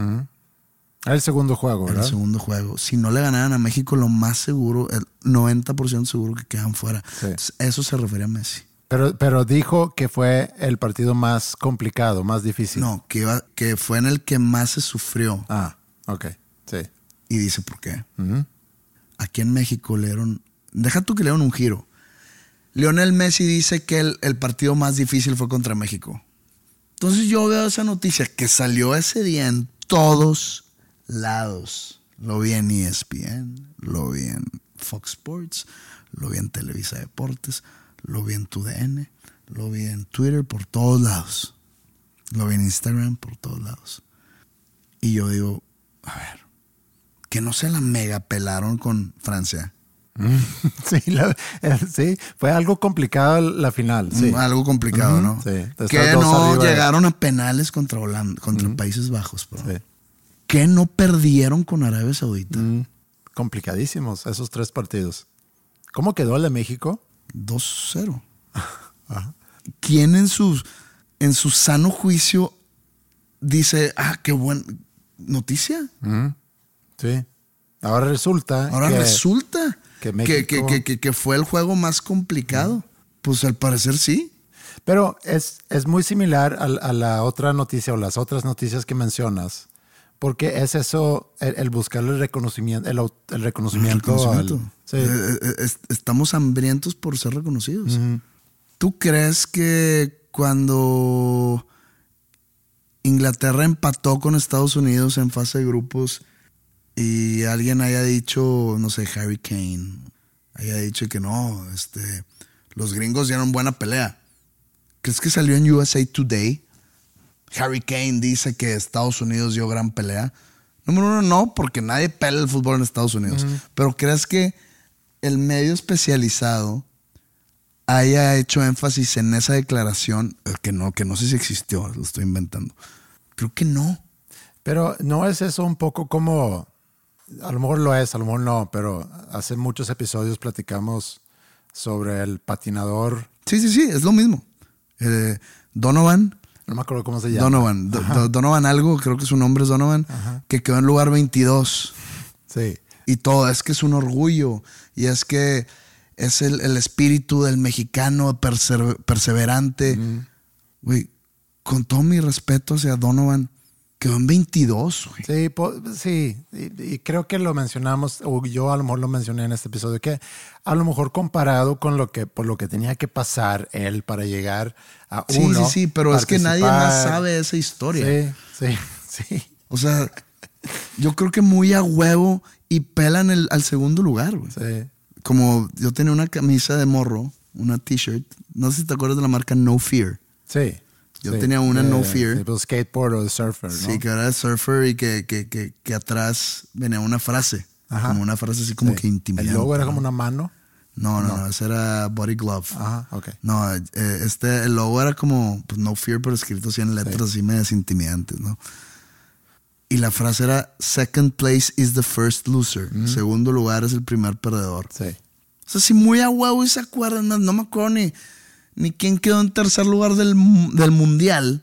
El segundo juego, en el ¿verdad? segundo juego. Si no le ganaran a México, lo más seguro, el 90% seguro que quedan fuera. Sí. Entonces, Eso se refiere a Messi. Pero, pero dijo que fue el partido más complicado, más difícil. No, que, iba- que fue en el que más se sufrió. Ah, ok. Sí. Y dice por qué. Aquí en México le dieron. Deja tú que le dieron un giro. Lionel Messi dice que el, el partido más difícil fue contra México. Entonces yo veo esa noticia que salió ese día en todos lados. Lo vi en ESPN, lo vi en Fox Sports, lo vi en Televisa Deportes, lo vi en TUDN, lo vi en Twitter por todos lados. Lo vi en Instagram por todos lados. Y yo digo, a ver, que no se la mega pelaron con Francia. *laughs* Sí, la- eh, sí, fue algo complicado la final. Sí. Mm, Algo complicado, ¿no? sí. Que no de- llegaron a penales contra Holanda, contra Países Bajos. Sí. Que no perdieron con Arabia Saudita. Mm, complicadísimos esos tres partidos. ¿Cómo quedó el de México? 2-0. ¿Quién en su, en su sano juicio dice, ah, qué buena noticia? Sí. Ahora resulta Ahora que resulta que México- que- que- fue el juego más complicado. Pues al parecer sí. Pero es, es muy similar a, a la otra noticia o las otras noticias que mencionas, porque es eso, el, el buscar el reconocimiento, el, el reconocimiento. Reconocimiento. al- sí. Eh, eh, es- estamos hambrientos por ser reconocidos. ¿Tú crees que cuando Inglaterra empató con Estados Unidos en fase de grupos y alguien haya dicho, no sé, Harry Kane, haya dicho que no, este, los gringos dieron buena pelea? ¿Crees que salió en USA Today? Harry Kane dice que Estados Unidos dio gran pelea. Número uno, no, porque nadie pelea el fútbol en Estados Unidos. Pero ¿crees que el medio especializado haya hecho énfasis en esa declaración? Eh, Que no, que no sé si existió, lo estoy inventando. Creo que no. Pero no es eso un poco como, a lo mejor lo es, a lo mejor no, pero hace muchos episodios platicamos sobre el patinador, Sí, sí, sí, es lo mismo. Eh, Donovan, no me acuerdo cómo se llama. Donovan, Do- Do- Donovan algo, creo que su nombre es Donovan, que quedó en lugar 22. Sí. y todo. Es que es un orgullo y es que es el, el espíritu del mexicano perse- perseverante. Güey, con todo mi respeto hacia Donovan, quedó en 22, güey. Sí, po- sí, y, y creo que lo mencionamos, o yo a lo mejor lo mencioné en este episodio, que a lo mejor comparado con lo que, por lo que tenía que pasar él para llegar a Sí, uno. sí, sí, pero es que nadie más sabe esa historia. Sí, sí, *laughs* sí. O sea, yo creo que muy a huevo y pelan el, al segundo lugar, güey. sí. como yo tenía una camisa de morro, una t-shirt, no sé si te acuerdas de la marca No Fear. Sí. Yo sí. tenía una No De- Fear. Tipo skateboard o de surfer, ¿no? Sí, que era de surfer y que, que, que, que atrás venía una frase. Ajá. Como una frase así como Sí. que intimidante. El logo era ¿no? como una mano. No, no, no, ese era Body Glove. Ajá, ok. No, eh, este, el logo era como, pues no fear, pero escrito así en letras así medias intimidantes, ¿no? Y la frase era, second place is the first loser. Segundo lugar es el primer perdedor. Sí. O sea, si muy a huevo y se acuerdan, no, no me acuerdo ni, ni quién quedó en tercer lugar del, del mundial.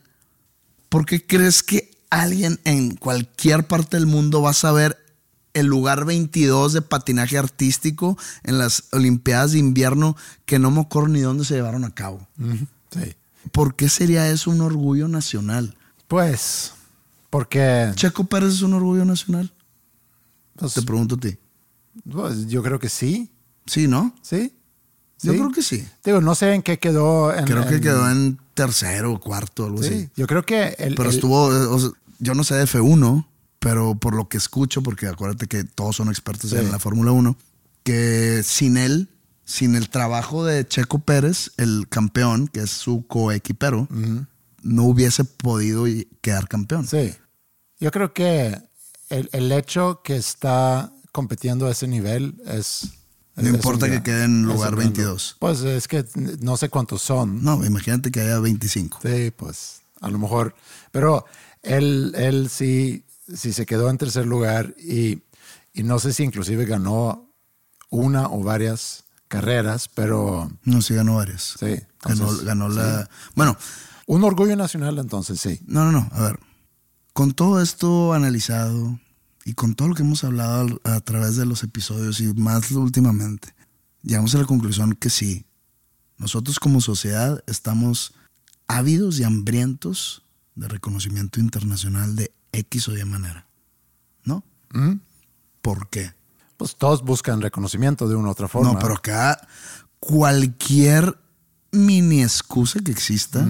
¿Por qué crees que alguien en cualquier parte del mundo va a saber el lugar 22 de patinaje artístico en las Olimpiadas de invierno que no me acuerdo ni dónde se llevaron a cabo? Sí. ¿Por qué sería eso un orgullo nacional? Pues, porque ¿Checo Pérez es un orgullo nacional? pues, Te pregunto a ti. pues, yo creo que sí. Sí, ¿no? Sí. Yo creo que sí. Digo, no sé en qué quedó. En, Creo que en- quedó en tercero o cuarto, algo Sí, así. yo creo que el, Pero el- estuvo, o sea, yo no sé de F1, pero por lo que escucho, porque acuérdate que todos son expertos Sí. en la Fórmula 1, que sin él, sin el trabajo de Checo Pérez, el campeón, que es su coequipero, no hubiese podido quedar campeón. Sí. Yo creo que el, el hecho que está compitiendo a ese nivel es. No importa que quede en lugar un gran 22. Pues es que no sé cuántos son. No, imagínate que haya 25. Sí, pues a lo mejor. Pero él, él sí, sí se quedó en tercer lugar y, y no sé si inclusive ganó una o varias carreras, pero No, sí ganó varias. sí. Ganó, entonces, ganó la... Bueno, Un orgullo nacional entonces, sí. No, no, no. A ver, con todo esto analizado y con todo lo que hemos hablado a través de los episodios y más últimamente, llegamos a la conclusión que sí, nosotros como sociedad estamos ávidos y hambrientos de reconocimiento internacional de X o Y manera. ¿No? ¿Por qué? Pues todos buscan reconocimiento de una u otra forma. No, pero acá cualquier mini excusa que exista,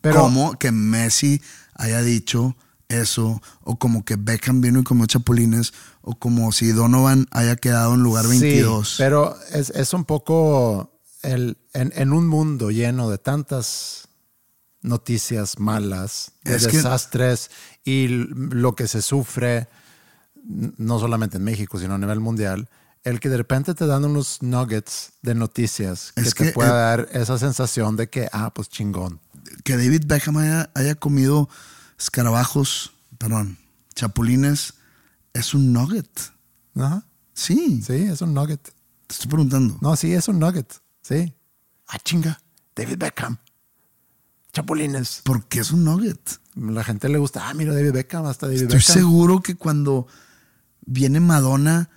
pero- como que Messi haya dicho eso, o como que Beckham vino y comió chapulines, o como si Donovan haya quedado en lugar 22. Sí, pero es, es un poco el, en, en un mundo lleno de tantas noticias malas, de Es que- desastres y lo que se sufre, no solamente en México, sino a nivel mundial, el que de repente te dan unos nuggets de noticias que Es te pueda dar esa sensación de que, ah, pues chingón. Que David Beckham haya, haya comido escarabajos, perdón, chapulines, es un nugget. Ajá. Sí, Sí, es un nugget. te estoy preguntando. No, sí, es un nugget. Sí. Ah, chinga. David Beckham. Chapulines. ¿Por qué es un nugget? La gente le gusta, ah, mira David Beckham, hasta David Estoy Beckham. seguro que cuando viene Madonna,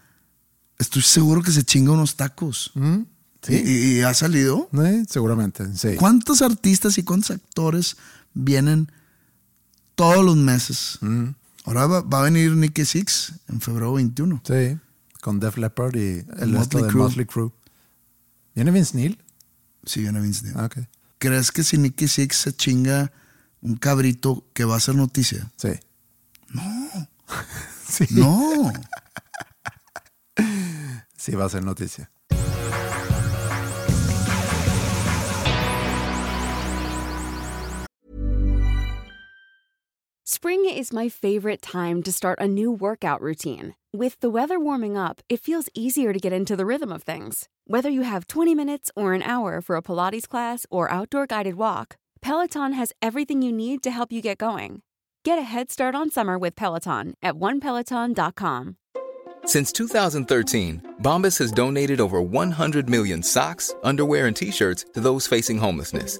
estoy seguro que se chinga unos tacos. Mm, Sí, ¿Y, y- y ha salido? Sí, seguramente, sí. ¿Cuántos artistas y cuántos actores vienen todos los meses? Mm. Ahora va, va a venir Nicky Six en febrero 21. Sí, con Def Leppard y el resto de. Motley Crue. ¿Viene Vince Neil? Sí, viene Vince Neil. Ah. ¿Crees que si Nicky Six se chinga un cabrito que va a ser noticia? Sí. No. *laughs* sí, No. *laughs* sí va a ser noticia. Spring is my favorite time to start a new workout routine. With the weather warming up, it feels easier to get into the rhythm of things. Whether you have 20 minutes or an hour for a Pilates class or outdoor guided walk, Peloton has everything you need to help you get going. Get a head start on summer with Peloton at onepeloton.com. Since 2013, Bombas has donated over 100 million socks, underwear, and t shirts to those facing homelessness.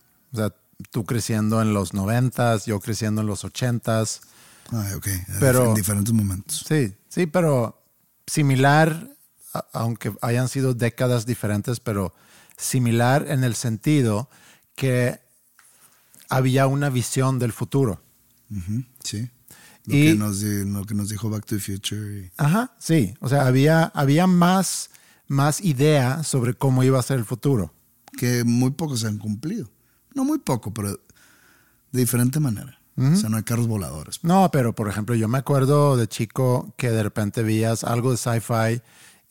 o sea, tú creciendo en los noventas, yo creciendo en los ochentas, Ay, ok. Pero- en diferentes momentos. Sí, sí, pero similar aunque hayan sido décadas diferentes, pero similar en el sentido que había una visión del futuro. Sí. Lo, Y- que nos, lo que nos dijo Back to the Future. y- Ajá, sí. O sea, había, había más, más idea sobre cómo iba a ser el futuro. que muy pocos se han cumplido. No muy poco, pero de diferente manera. O sea, no hay carros voladores. No, pero por ejemplo, yo me acuerdo de chico que de repente veías algo de sci-fi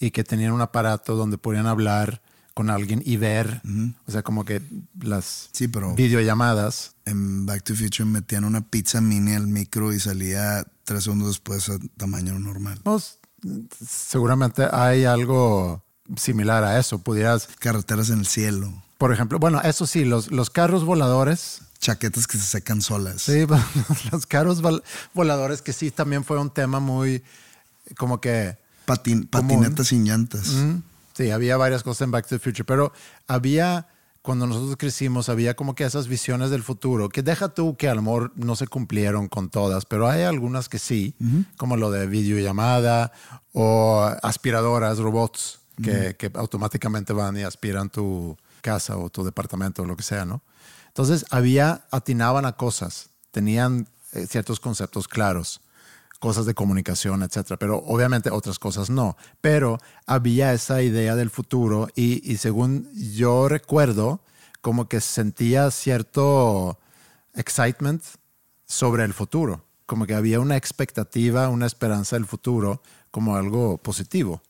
y que tenían un aparato donde podían hablar con alguien y ver, o sea, como que las Sí, pero- videollamadas. En Back to Future metían una pizza mini al micro y salía tres segundos después a tamaño normal. Pues, seguramente hay algo similar a eso. Pudieras, Carreteras en el cielo. Por ejemplo, bueno, eso sí, los, los carros voladores, Chaquetas que se secan solas. sí, *laughs* los carros vol- voladores que sí también fue un tema muy, como que... Patin- patinetas sin llantas. Mm, Sí, había varias cosas en Back to the Future, pero había, cuando nosotros crecimos, había como que esas visiones del futuro, que deja tú que a lo mejor no se cumplieron con todas, pero hay algunas que sí, como lo de videollamada o aspiradoras, robots, que, que automáticamente van y aspiran tu casa o tu departamento o lo que sea, ¿no? Entonces había, atinaban a cosas, tenían eh, ciertos conceptos claros cosas de comunicación, etcétera. Pero obviamente otras cosas no. Pero había esa idea del futuro y, y según yo recuerdo, como que sentía cierto excitement sobre el futuro. Como que había una expectativa, una esperanza del futuro como algo positivo.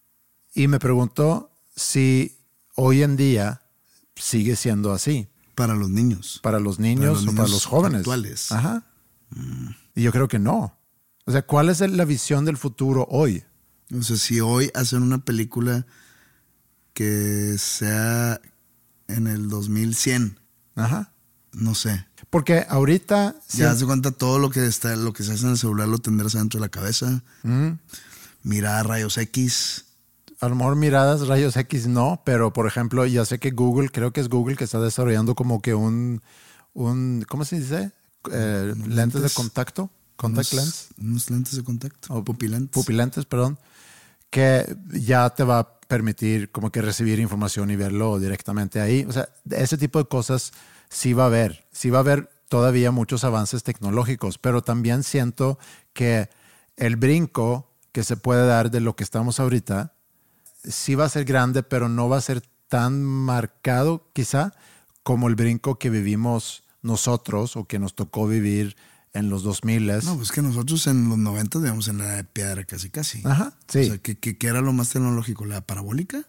Y me preguntó si hoy en día sigue siendo así Para los niños. para los niños Para los o para los jóvenes. actuales. Ajá. Y yo creo que no. O sea, ¿cuál es la visión del futuro hoy? O sea, si hoy hacen una película que sea en el 2100, Ajá. no sé. Porque ahorita Ya de cuenta todo lo que está, lo que se hace en el celular lo tendrás dentro de la cabeza. Mirar rayos X. a lo mejor miradas rayos X no, pero por ejemplo, ya sé que Google, creo que es Google que está desarrollando como que un, un ¿cómo se dice? Eh, lentes de contacto, contact unos, lens. Unos lentes de contacto. O pupilentes. pupilentes, perdón, que ya te va a permitir como que recibir información y verlo directamente ahí. O sea, ese tipo de cosas sí va a haber, sí va a haber todavía muchos avances tecnológicos, pero también siento que el brinco que se puede dar de lo que estamos ahorita sí va a ser grande, pero no va a ser tan marcado quizá como el brinco que vivimos nosotros o que nos tocó vivir en los 2000 No, pues que nosotros en los 90 vivíamos en la edad de piedra casi casi. Ajá, sí. O sea, ¿qué, qué- qué era lo más tecnológico? ¿La parabólica?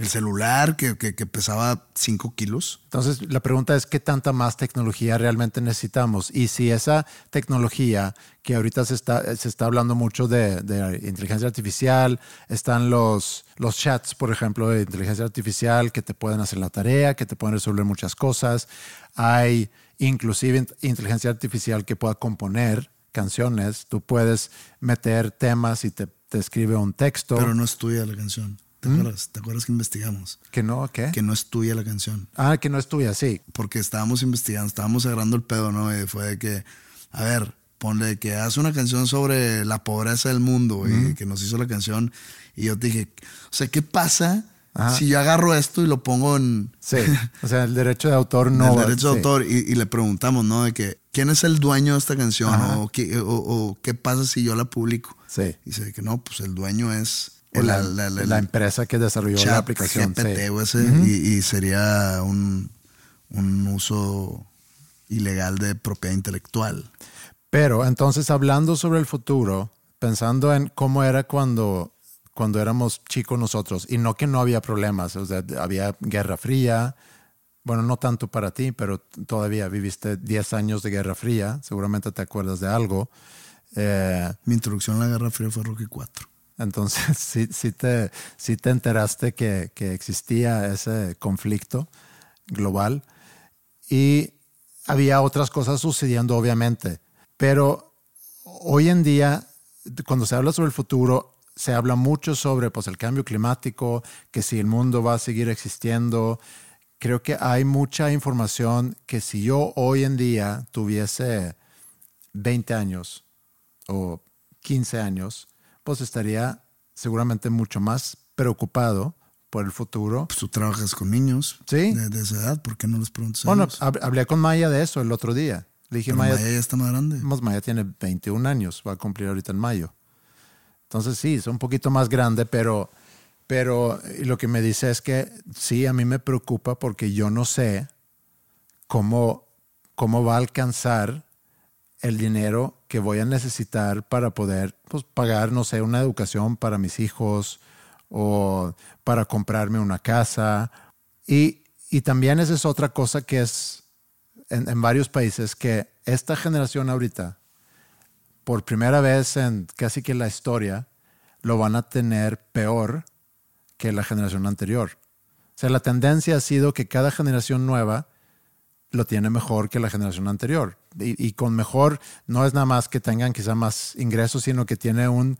¿El celular que, que- que pesaba 5 kilos? Entonces, la pregunta es qué tanta más tecnología realmente necesitamos y si esa tecnología que ahorita se está, se está hablando mucho de, de inteligencia artificial, están los, los chats, por ejemplo, de inteligencia artificial que te pueden hacer la tarea, que te pueden resolver muchas cosas. Hay inclusive int- inteligencia artificial que pueda componer canciones. Tú puedes meter temas y te, te escribe un texto. Pero no es tuya la canción. ¿Te acuerdas? ¿Te acuerdas que investigamos? que no, ¿qué? Que no es tuya la canción. ah, que no es tuya, sí. Porque estábamos investigando, estábamos agarrando el pedo, ¿no? Y fue de que, a ver, ponle que haz una canción sobre la pobreza del mundo, y que nos hizo la canción. Y yo te dije, o sea, ¿qué pasa Ajá. si yo agarro esto y lo pongo en, Sí, o sea, el derecho de autor *laughs* no el va- derecho de sí. autor y, y le preguntamos, ¿no? De que, ¿quién es el dueño de esta canción? O qué, o, o qué pasa si yo la publico? Sí. Y dice que no, pues el dueño es La, la empresa que desarrolló la aplicación. sí. GPT o ese, y, y sería un, un uso ilegal de propiedad intelectual. Pero entonces, hablando sobre el futuro, pensando en cómo era cuando, cuando éramos chicos nosotros, y no que no había problemas, o sea, había guerra fría, bueno, no tanto para ti, pero todavía viviste 10 años de guerra fría, seguramente te acuerdas de algo. Eh, Mi introducción a la Guerra Fría fue Rocky 4. Entonces, *laughs* sí, te, te enteraste que, que existía ese conflicto global y había otras cosas sucediendo, obviamente. Pero hoy en día, cuando se habla sobre el futuro, se habla mucho sobre pues, el cambio climático, que si el mundo va a seguir existiendo. Creo que hay mucha información que si yo hoy en día tuviese 20 años o 15 años, pues estaría seguramente mucho más preocupado por el futuro. Pues tú trabajas con niños Sí. de, de esa edad, ¿por qué no les preguntas Bueno, hablé con Maya de eso el otro día. Le dije, Pero Maya, Maya ya está más grande. Pues Maya tiene 21 años, va a cumplir ahorita en mayo. Entonces sí, es un poquito más grande, pero, pero lo que me dice es que sí, a mí me preocupa porque yo no sé cómo, cómo va a alcanzar el dinero que voy a necesitar para poder pues, pagar, no sé, una educación para mis hijos o para comprarme una casa. Y, y también esa es otra cosa que es en, en varios países, que esta generación ahorita, por primera vez en casi que la historia, lo van a tener peor que la generación anterior. O sea, la tendencia ha sido que cada generación nueva lo tiene mejor que la generación anterior. Y, con mejor no es nada más que tengan quizá más ingresos, sino que tiene un,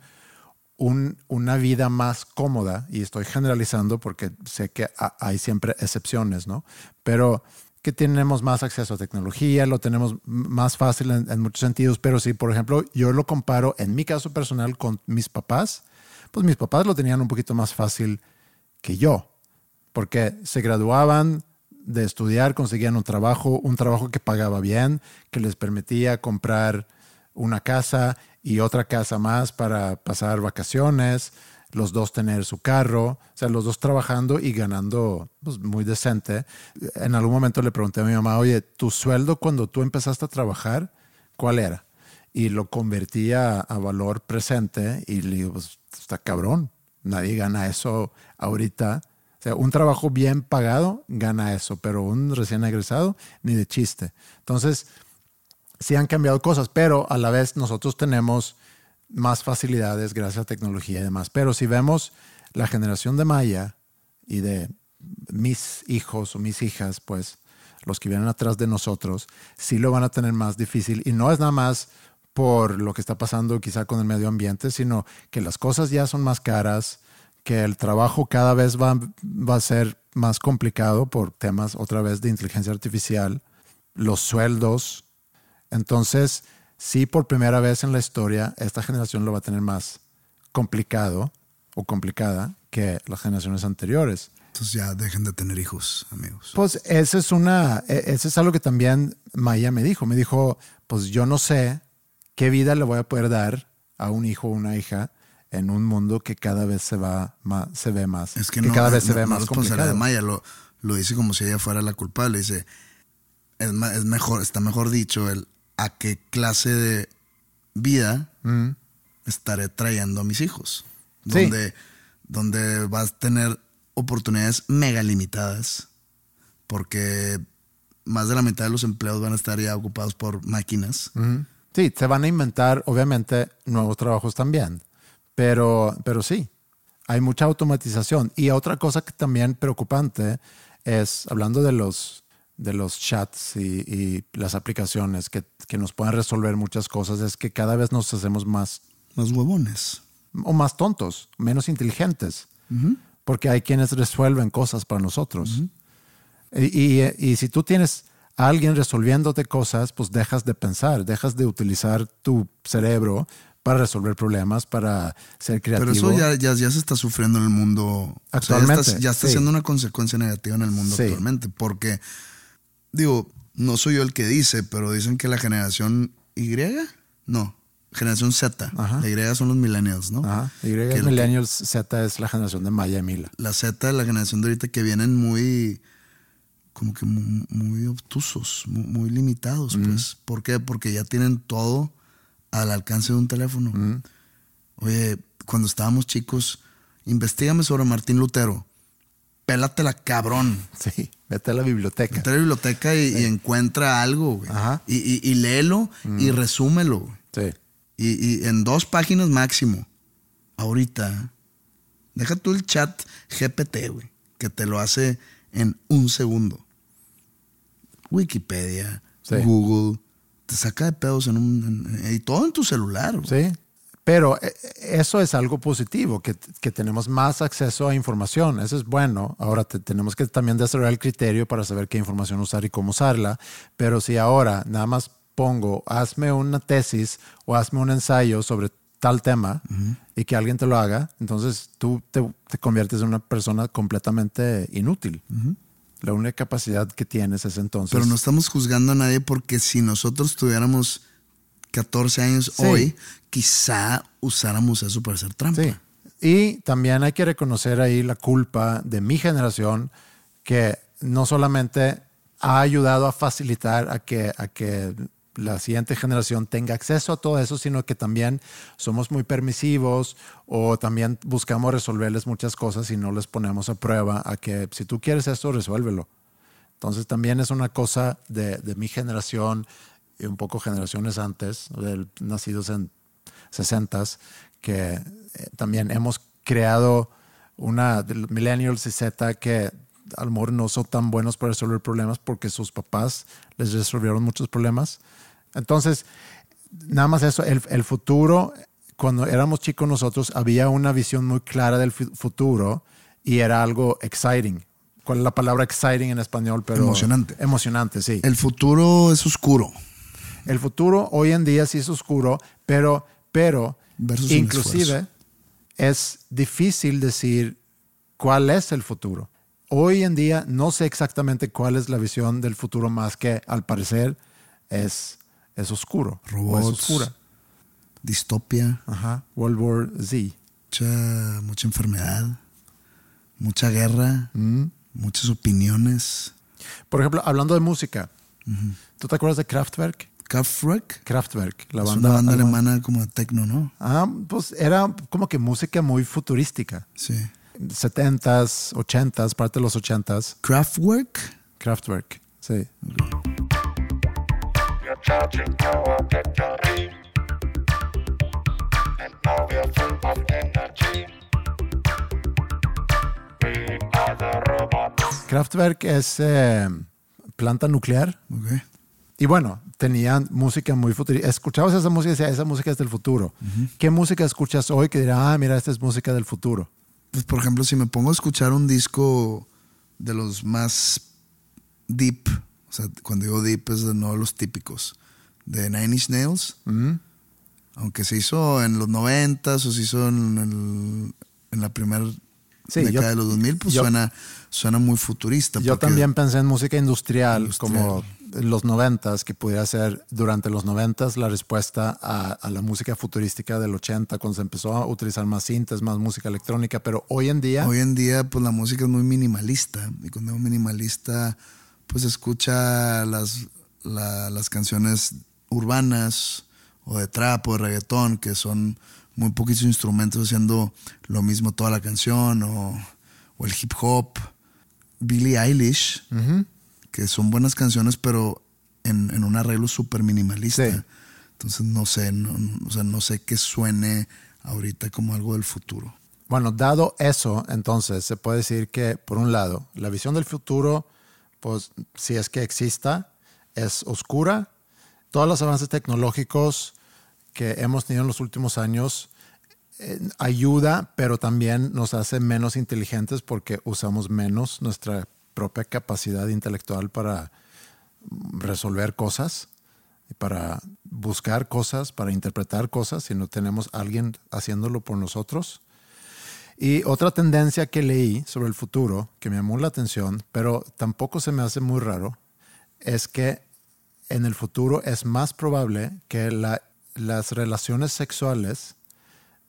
un- una vida más cómoda. Y estoy generalizando porque sé que ha- hay siempre excepciones, ¿no? Pero que tenemos más acceso a tecnología, lo tenemos más fácil en, en muchos sentidos. Pero si, por ejemplo, yo lo comparo en mi caso personal con mis papás, pues mis papás lo tenían un poquito más fácil que yo porque se graduaban de estudiar, conseguían un trabajo, un trabajo que pagaba bien, que les permitía comprar una casa y otra casa más para pasar vacaciones, los dos tener su carro, o sea, los dos trabajando y ganando pues, muy decente. En algún momento le pregunté a mi mamá, oye, ¿tu sueldo cuando tú empezaste a trabajar, cuál era? Y lo convertía a valor presente y le digo, pues está cabrón, nadie gana eso ahorita. O sea, un trabajo bien pagado gana eso, pero un recién egresado ni de chiste. Entonces, sí han cambiado cosas, pero a la vez nosotros tenemos más facilidades gracias a tecnología y demás. Pero si vemos la generación de Maya y de mis hijos o mis hijas, pues los que vienen atrás de nosotros, sí lo van a tener más difícil. Y no es nada más por lo que está pasando quizá con el medio ambiente, sino que las cosas ya son más caras, que el trabajo cada vez va, va a ser más complicado por temas otra vez de inteligencia artificial, los sueldos. Entonces, sí, por primera vez en la historia, esta generación lo va a tener más complicado o complicada que las generaciones anteriores. Entonces ya dejen de tener hijos, amigos. Pues ese es una, e- ese es algo que también Maya me dijo. Me dijo, pues yo no sé qué vida le voy a poder dar a un hijo o una hija en un mundo que cada vez se va más, se ve más, Es que, que no, cada vez se ve no más complicado. de Maya, lo, lo dice como si ella fuera la culpable. Dice, es, es mejor, está mejor dicho el a qué clase de vida Mm. estaré trayendo a mis hijos. Sí. Donde, donde vas a tener oportunidades mega limitadas. Porque más de la mitad de los empleos van a estar ya ocupados por máquinas. Ujú. Sí, se van a inventar, obviamente, nuevos trabajos también. Pero, pero sí, hay mucha automatización. Y otra cosa que también preocupante es, hablando de los, de los chats y, y las aplicaciones que, que nos pueden resolver muchas cosas, es que cada vez nos hacemos más Más huevones. o más tontos, menos inteligentes, porque hay quienes resuelven cosas para nosotros. y, y- y si tú tienes a alguien resolviéndote cosas, pues dejas de pensar, dejas de utilizar tu cerebro para resolver problemas, para ser creativo. Pero eso ya, ya, ya se está sufriendo en el mundo. O sea, ya Actualmente, está, ya está sí. siendo una consecuencia negativa en el mundo Sí. actualmente. Porque, digo, no soy yo el que dice, pero dicen que la generación Y, no, generación Z. Ajá. La Y son los millennials, ¿no? Ajá. Y Que- que- Millennials Z es la generación de Maya y Mila. La Z, la generación de ahorita que vienen muy, como que muy, muy obtusos, muy, muy limitados, pues. ¿Por qué? Porque ya tienen todo al alcance de un teléfono. Oye, cuando estábamos chicos, investigame sobre Martín Lutero. Pélatela, cabrón. Sí, vete a la biblioteca. Vete a la biblioteca y, y encuentra algo, güey. Ajá. Y, y- y léelo y resúmelo, güey. Sí. Y, y en dos páginas máximo. Ahorita, deja tú el chat GPT, güey, que te lo hace en un segundo. Wikipedia, Sí. Google, te saca de pedos en un. en- y todo en tu celular, güey. Sí. Pero eh, eso es algo positivo, que, que tenemos más acceso a información. Eso es bueno. Ahora te- tenemos que también desarrollar el criterio para saber qué información usar y cómo usarla. Pero si ahora nada más pongo, hazme una tesis o hazme un ensayo sobre tal tema y que alguien te lo haga, entonces tú te, te conviertes en una persona completamente inútil. La única capacidad que tienes es entonces... Pero no estamos juzgando a nadie porque si nosotros tuviéramos 14 años Sí. hoy, quizá usáramos eso para hacer trampa. Sí. Y también hay que reconocer ahí la culpa de mi generación, que no solamente ha ayudado a facilitar a que, a que la siguiente generación tenga acceso a todo eso, sino que también somos muy permisivos o también buscamos resolverles muchas cosas y no les ponemos a prueba a que si tú quieres esto, resuélvelo. Entonces también es una cosa de, de mi generación y un poco generaciones antes, nacidos en 60s, que eh, también hemos creado una millennials y Z que a lo mejor no son tan buenos para resolver problemas porque sus papás les resolvieron muchos problemas. Entonces, nada más eso, el, el futuro, cuando éramos chicos nosotros, había una visión muy clara del fu- futuro y era algo exciting. ¿Cuál es la palabra exciting en español? Pero Emocionante. Emocionante, sí. El futuro es oscuro. El futuro hoy en día sí es oscuro, pero, pero Versus inclusive es difícil decir cuál es el futuro. Hoy en día no sé exactamente cuál es la visión del futuro más que al parecer es, es oscuro. o es Robots. oscura. Distopia, Ajá. World War Z. mucha, mucha enfermedad, mucha guerra, Mm. muchas opiniones. Por ejemplo, hablando de música, ¿tú te acuerdas de Kraftwerk? Kraftwerk Kraftwerk, la es banda, una banda alemana. alemana como de techno, ¿no? Ah, pues era como que música muy futurística. Sí. 70s, 80s, parte de los 80s. Kraftwerk. Kraftwerk, sí. Kraftwerk es eh, planta nuclear. Ok. Y bueno, tenían música muy futurista. Escuchabas esa música y decías, esa música es del futuro. ¿Qué música escuchas hoy que dirá, ah, mira, esta es música del futuro? Pues por ejemplo, si me pongo a escuchar un disco de los más deep, o sea, cuando digo deep es de no los típicos, de Nine Inch Nails, aunque se hizo en los noventas o se hizo en, el- en la primera Sí, década yo- de los 2000, pues yo- suena, suena muy futurista. Yo también pensé en música industrial, Industrial. como los noventas, que pudiera ser durante los noventas la respuesta a, a la música futurística del 80, cuando se empezó a utilizar más cintas, más música electrónica, pero hoy en día... Hoy en día, pues la música es muy minimalista. Y cuando digo minimalista, pues escucha las, la- las canciones urbanas o de trap o de reggaetón, que son muy poquitos instrumentos haciendo lo mismo toda la canción, o, o el hip hop. Billie Eilish, que son buenas canciones, pero en, en un arreglo súper minimalista. Sí. Entonces no sé, no, o sea, no sé qué suene ahorita como algo del futuro. Bueno, dado eso, entonces se puede decir que, por un lado, la visión del futuro, pues si es que exista, es oscura. Todos los avances tecnológicos que hemos tenido en los últimos años eh, ayuda, pero también nos hace menos inteligentes porque usamos menos nuestra propia capacidad intelectual para resolver cosas para buscar cosas, para interpretar cosas, si no tenemos alguien haciéndolo por nosotros. Y otra tendencia que leí sobre el futuro, que me llamó la atención, pero tampoco se me hace muy raro, es que en el futuro es más probable que la- las relaciones sexuales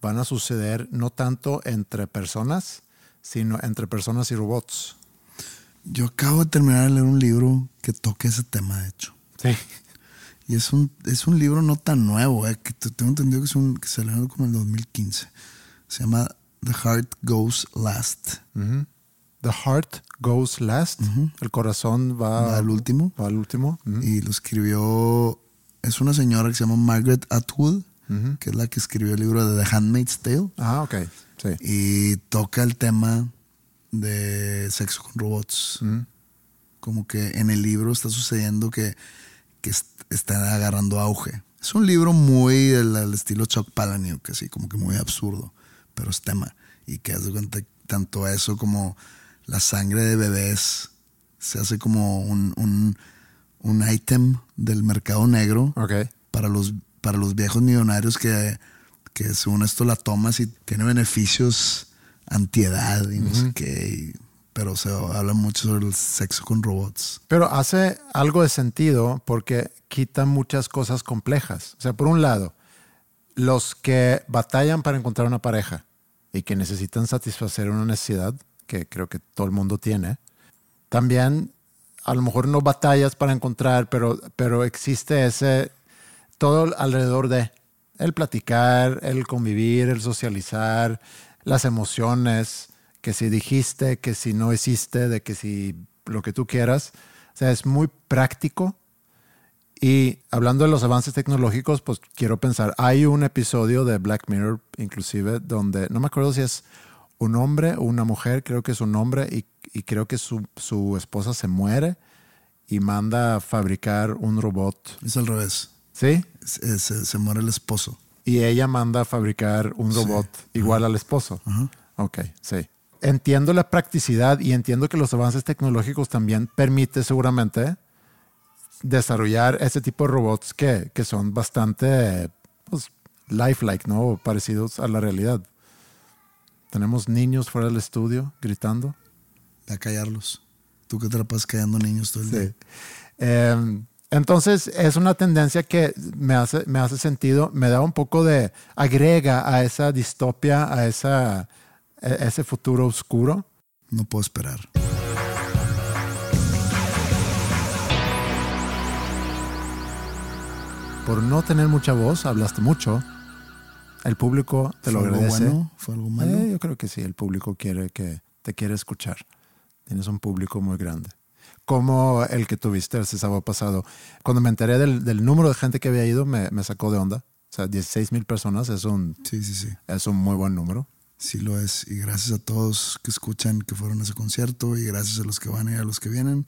van a suceder no tanto entre personas, sino entre personas y robots. Yo acabo de terminar de leer un libro que toca ese tema, de hecho. Sí. Y es un, es un libro no tan nuevo, eh, que te- tengo entendido que, es un, que se leyó como en el 2015. Se llama The Heart Goes Last. The heart goes last. El corazón va, Va al último. Va al último. Y lo escribió, es una señora que se llama Margaret Atwood, que es la que escribió el libro de The Handmaid's Tale. Ah, ok. Sí. Y toca el tema de sexo con robots. Como que en el libro está sucediendo que, que est- está agarrando auge. Es un libro muy del, estilo Chuck Palahniuk, así como que muy absurdo, pero es tema. Y que haz de cuenta tanto eso como la sangre de bebés se hace como un, un, un ítem del mercado negro para los, para los viejos millonarios que que según esto la tomas y tiene beneficios antiedad y no sé qué. y- pero se habla mucho sobre el sexo con robots. Pero hace algo de sentido porque quita muchas cosas complejas. O sea, por un lado, los que batallan para encontrar una pareja y que necesitan satisfacer una necesidad, que creo que todo el mundo tiene, también a lo mejor no batallas para encontrar, pero, pero existe ese, todo alrededor de el platicar, el convivir, el socializar, las emociones, que si dijiste, que si no hiciste, de que si lo que tú quieras. O sea, es muy práctico. Y hablando de los avances tecnológicos, pues quiero pensar, hay un episodio de Black Mirror, inclusive, donde no me acuerdo si es un hombre o una mujer, creo que es un hombre, y, y creo que su, su esposa se muere y manda a fabricar un robot. Es al revés. ¿Sí? Se, se- se muere el esposo. Y ella manda a fabricar un robot igual al esposo. Ok, sí. Entiendo la practicidad y entiendo que los avances tecnológicos también permiten seguramente desarrollar ese tipo de robots que, que son bastante pues, lifelike, ¿no? Parecidos a la realidad. Tenemos niños fuera del estudio gritando. A callarlos. Tú que te la pasas callando niños todo el día. Sí. Eh, entonces es una tendencia que me hace, me hace sentido, me da un poco de, agrega a esa distopia, a esa, a ese futuro oscuro. No puedo esperar. Por no tener mucha voz, hablaste mucho. El público te lo ¿Fue algo agradece. bueno? ¿Fue algo malo? Eh, yo creo que sí, el público quiere que te quiere escuchar. Tienes un público muy grande. Como el que tuviste el sábado pasado. Cuando me enteré del, del número de gente que había ido, me, me sacó de onda. O sea, 16 mil personas es un, Sí, sí, sí. es un muy buen número. Sí lo es. Y gracias a todos que escuchan que fueron a ese concierto y gracias a los que van y a los que vienen.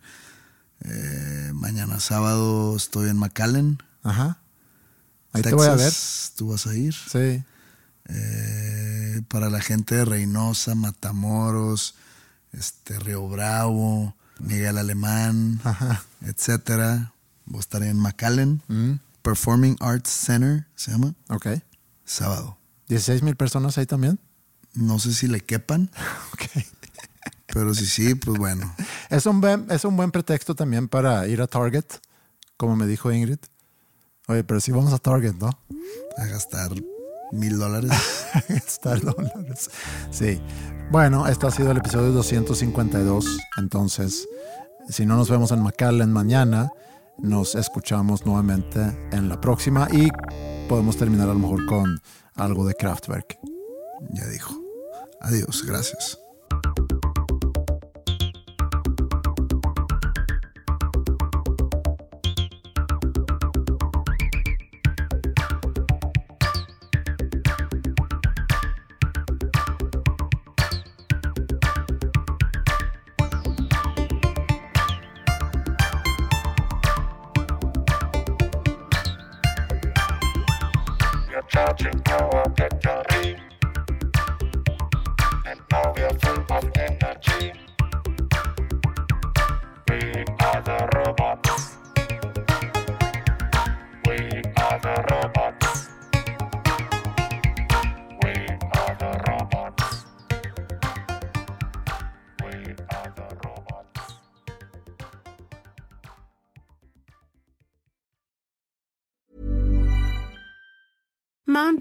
Eh, mañana sábado estoy en McAllen. Ajá. Ahí te Texas. voy a ver. Tú vas a ir. Sí. Eh, para la gente de Reynosa, Matamoros, este, Río Bravo, Miguel Alemán, Ajá. etcétera. Voy a estar en McAllen. Mm, Performing Arts Center se llama. ok. Sábado. 16 mil personas ahí también. No sé si le quepan, *laughs* Ok. pero si sí, pues bueno. Es un, buen, es un buen pretexto también para ir a Target, como me dijo Ingrid. Oye, pero sí vamos a Target, ¿no? A gastar mil dólares. *laughs* Gastar dólares. Sí. Bueno, este ha sido el episodio 252. Entonces, si no nos vemos en McAllen mañana, nos escuchamos nuevamente en la próxima y podemos terminar a lo mejor con algo de Kraftwerk. Ya dijo. Adiós, gracias. watching your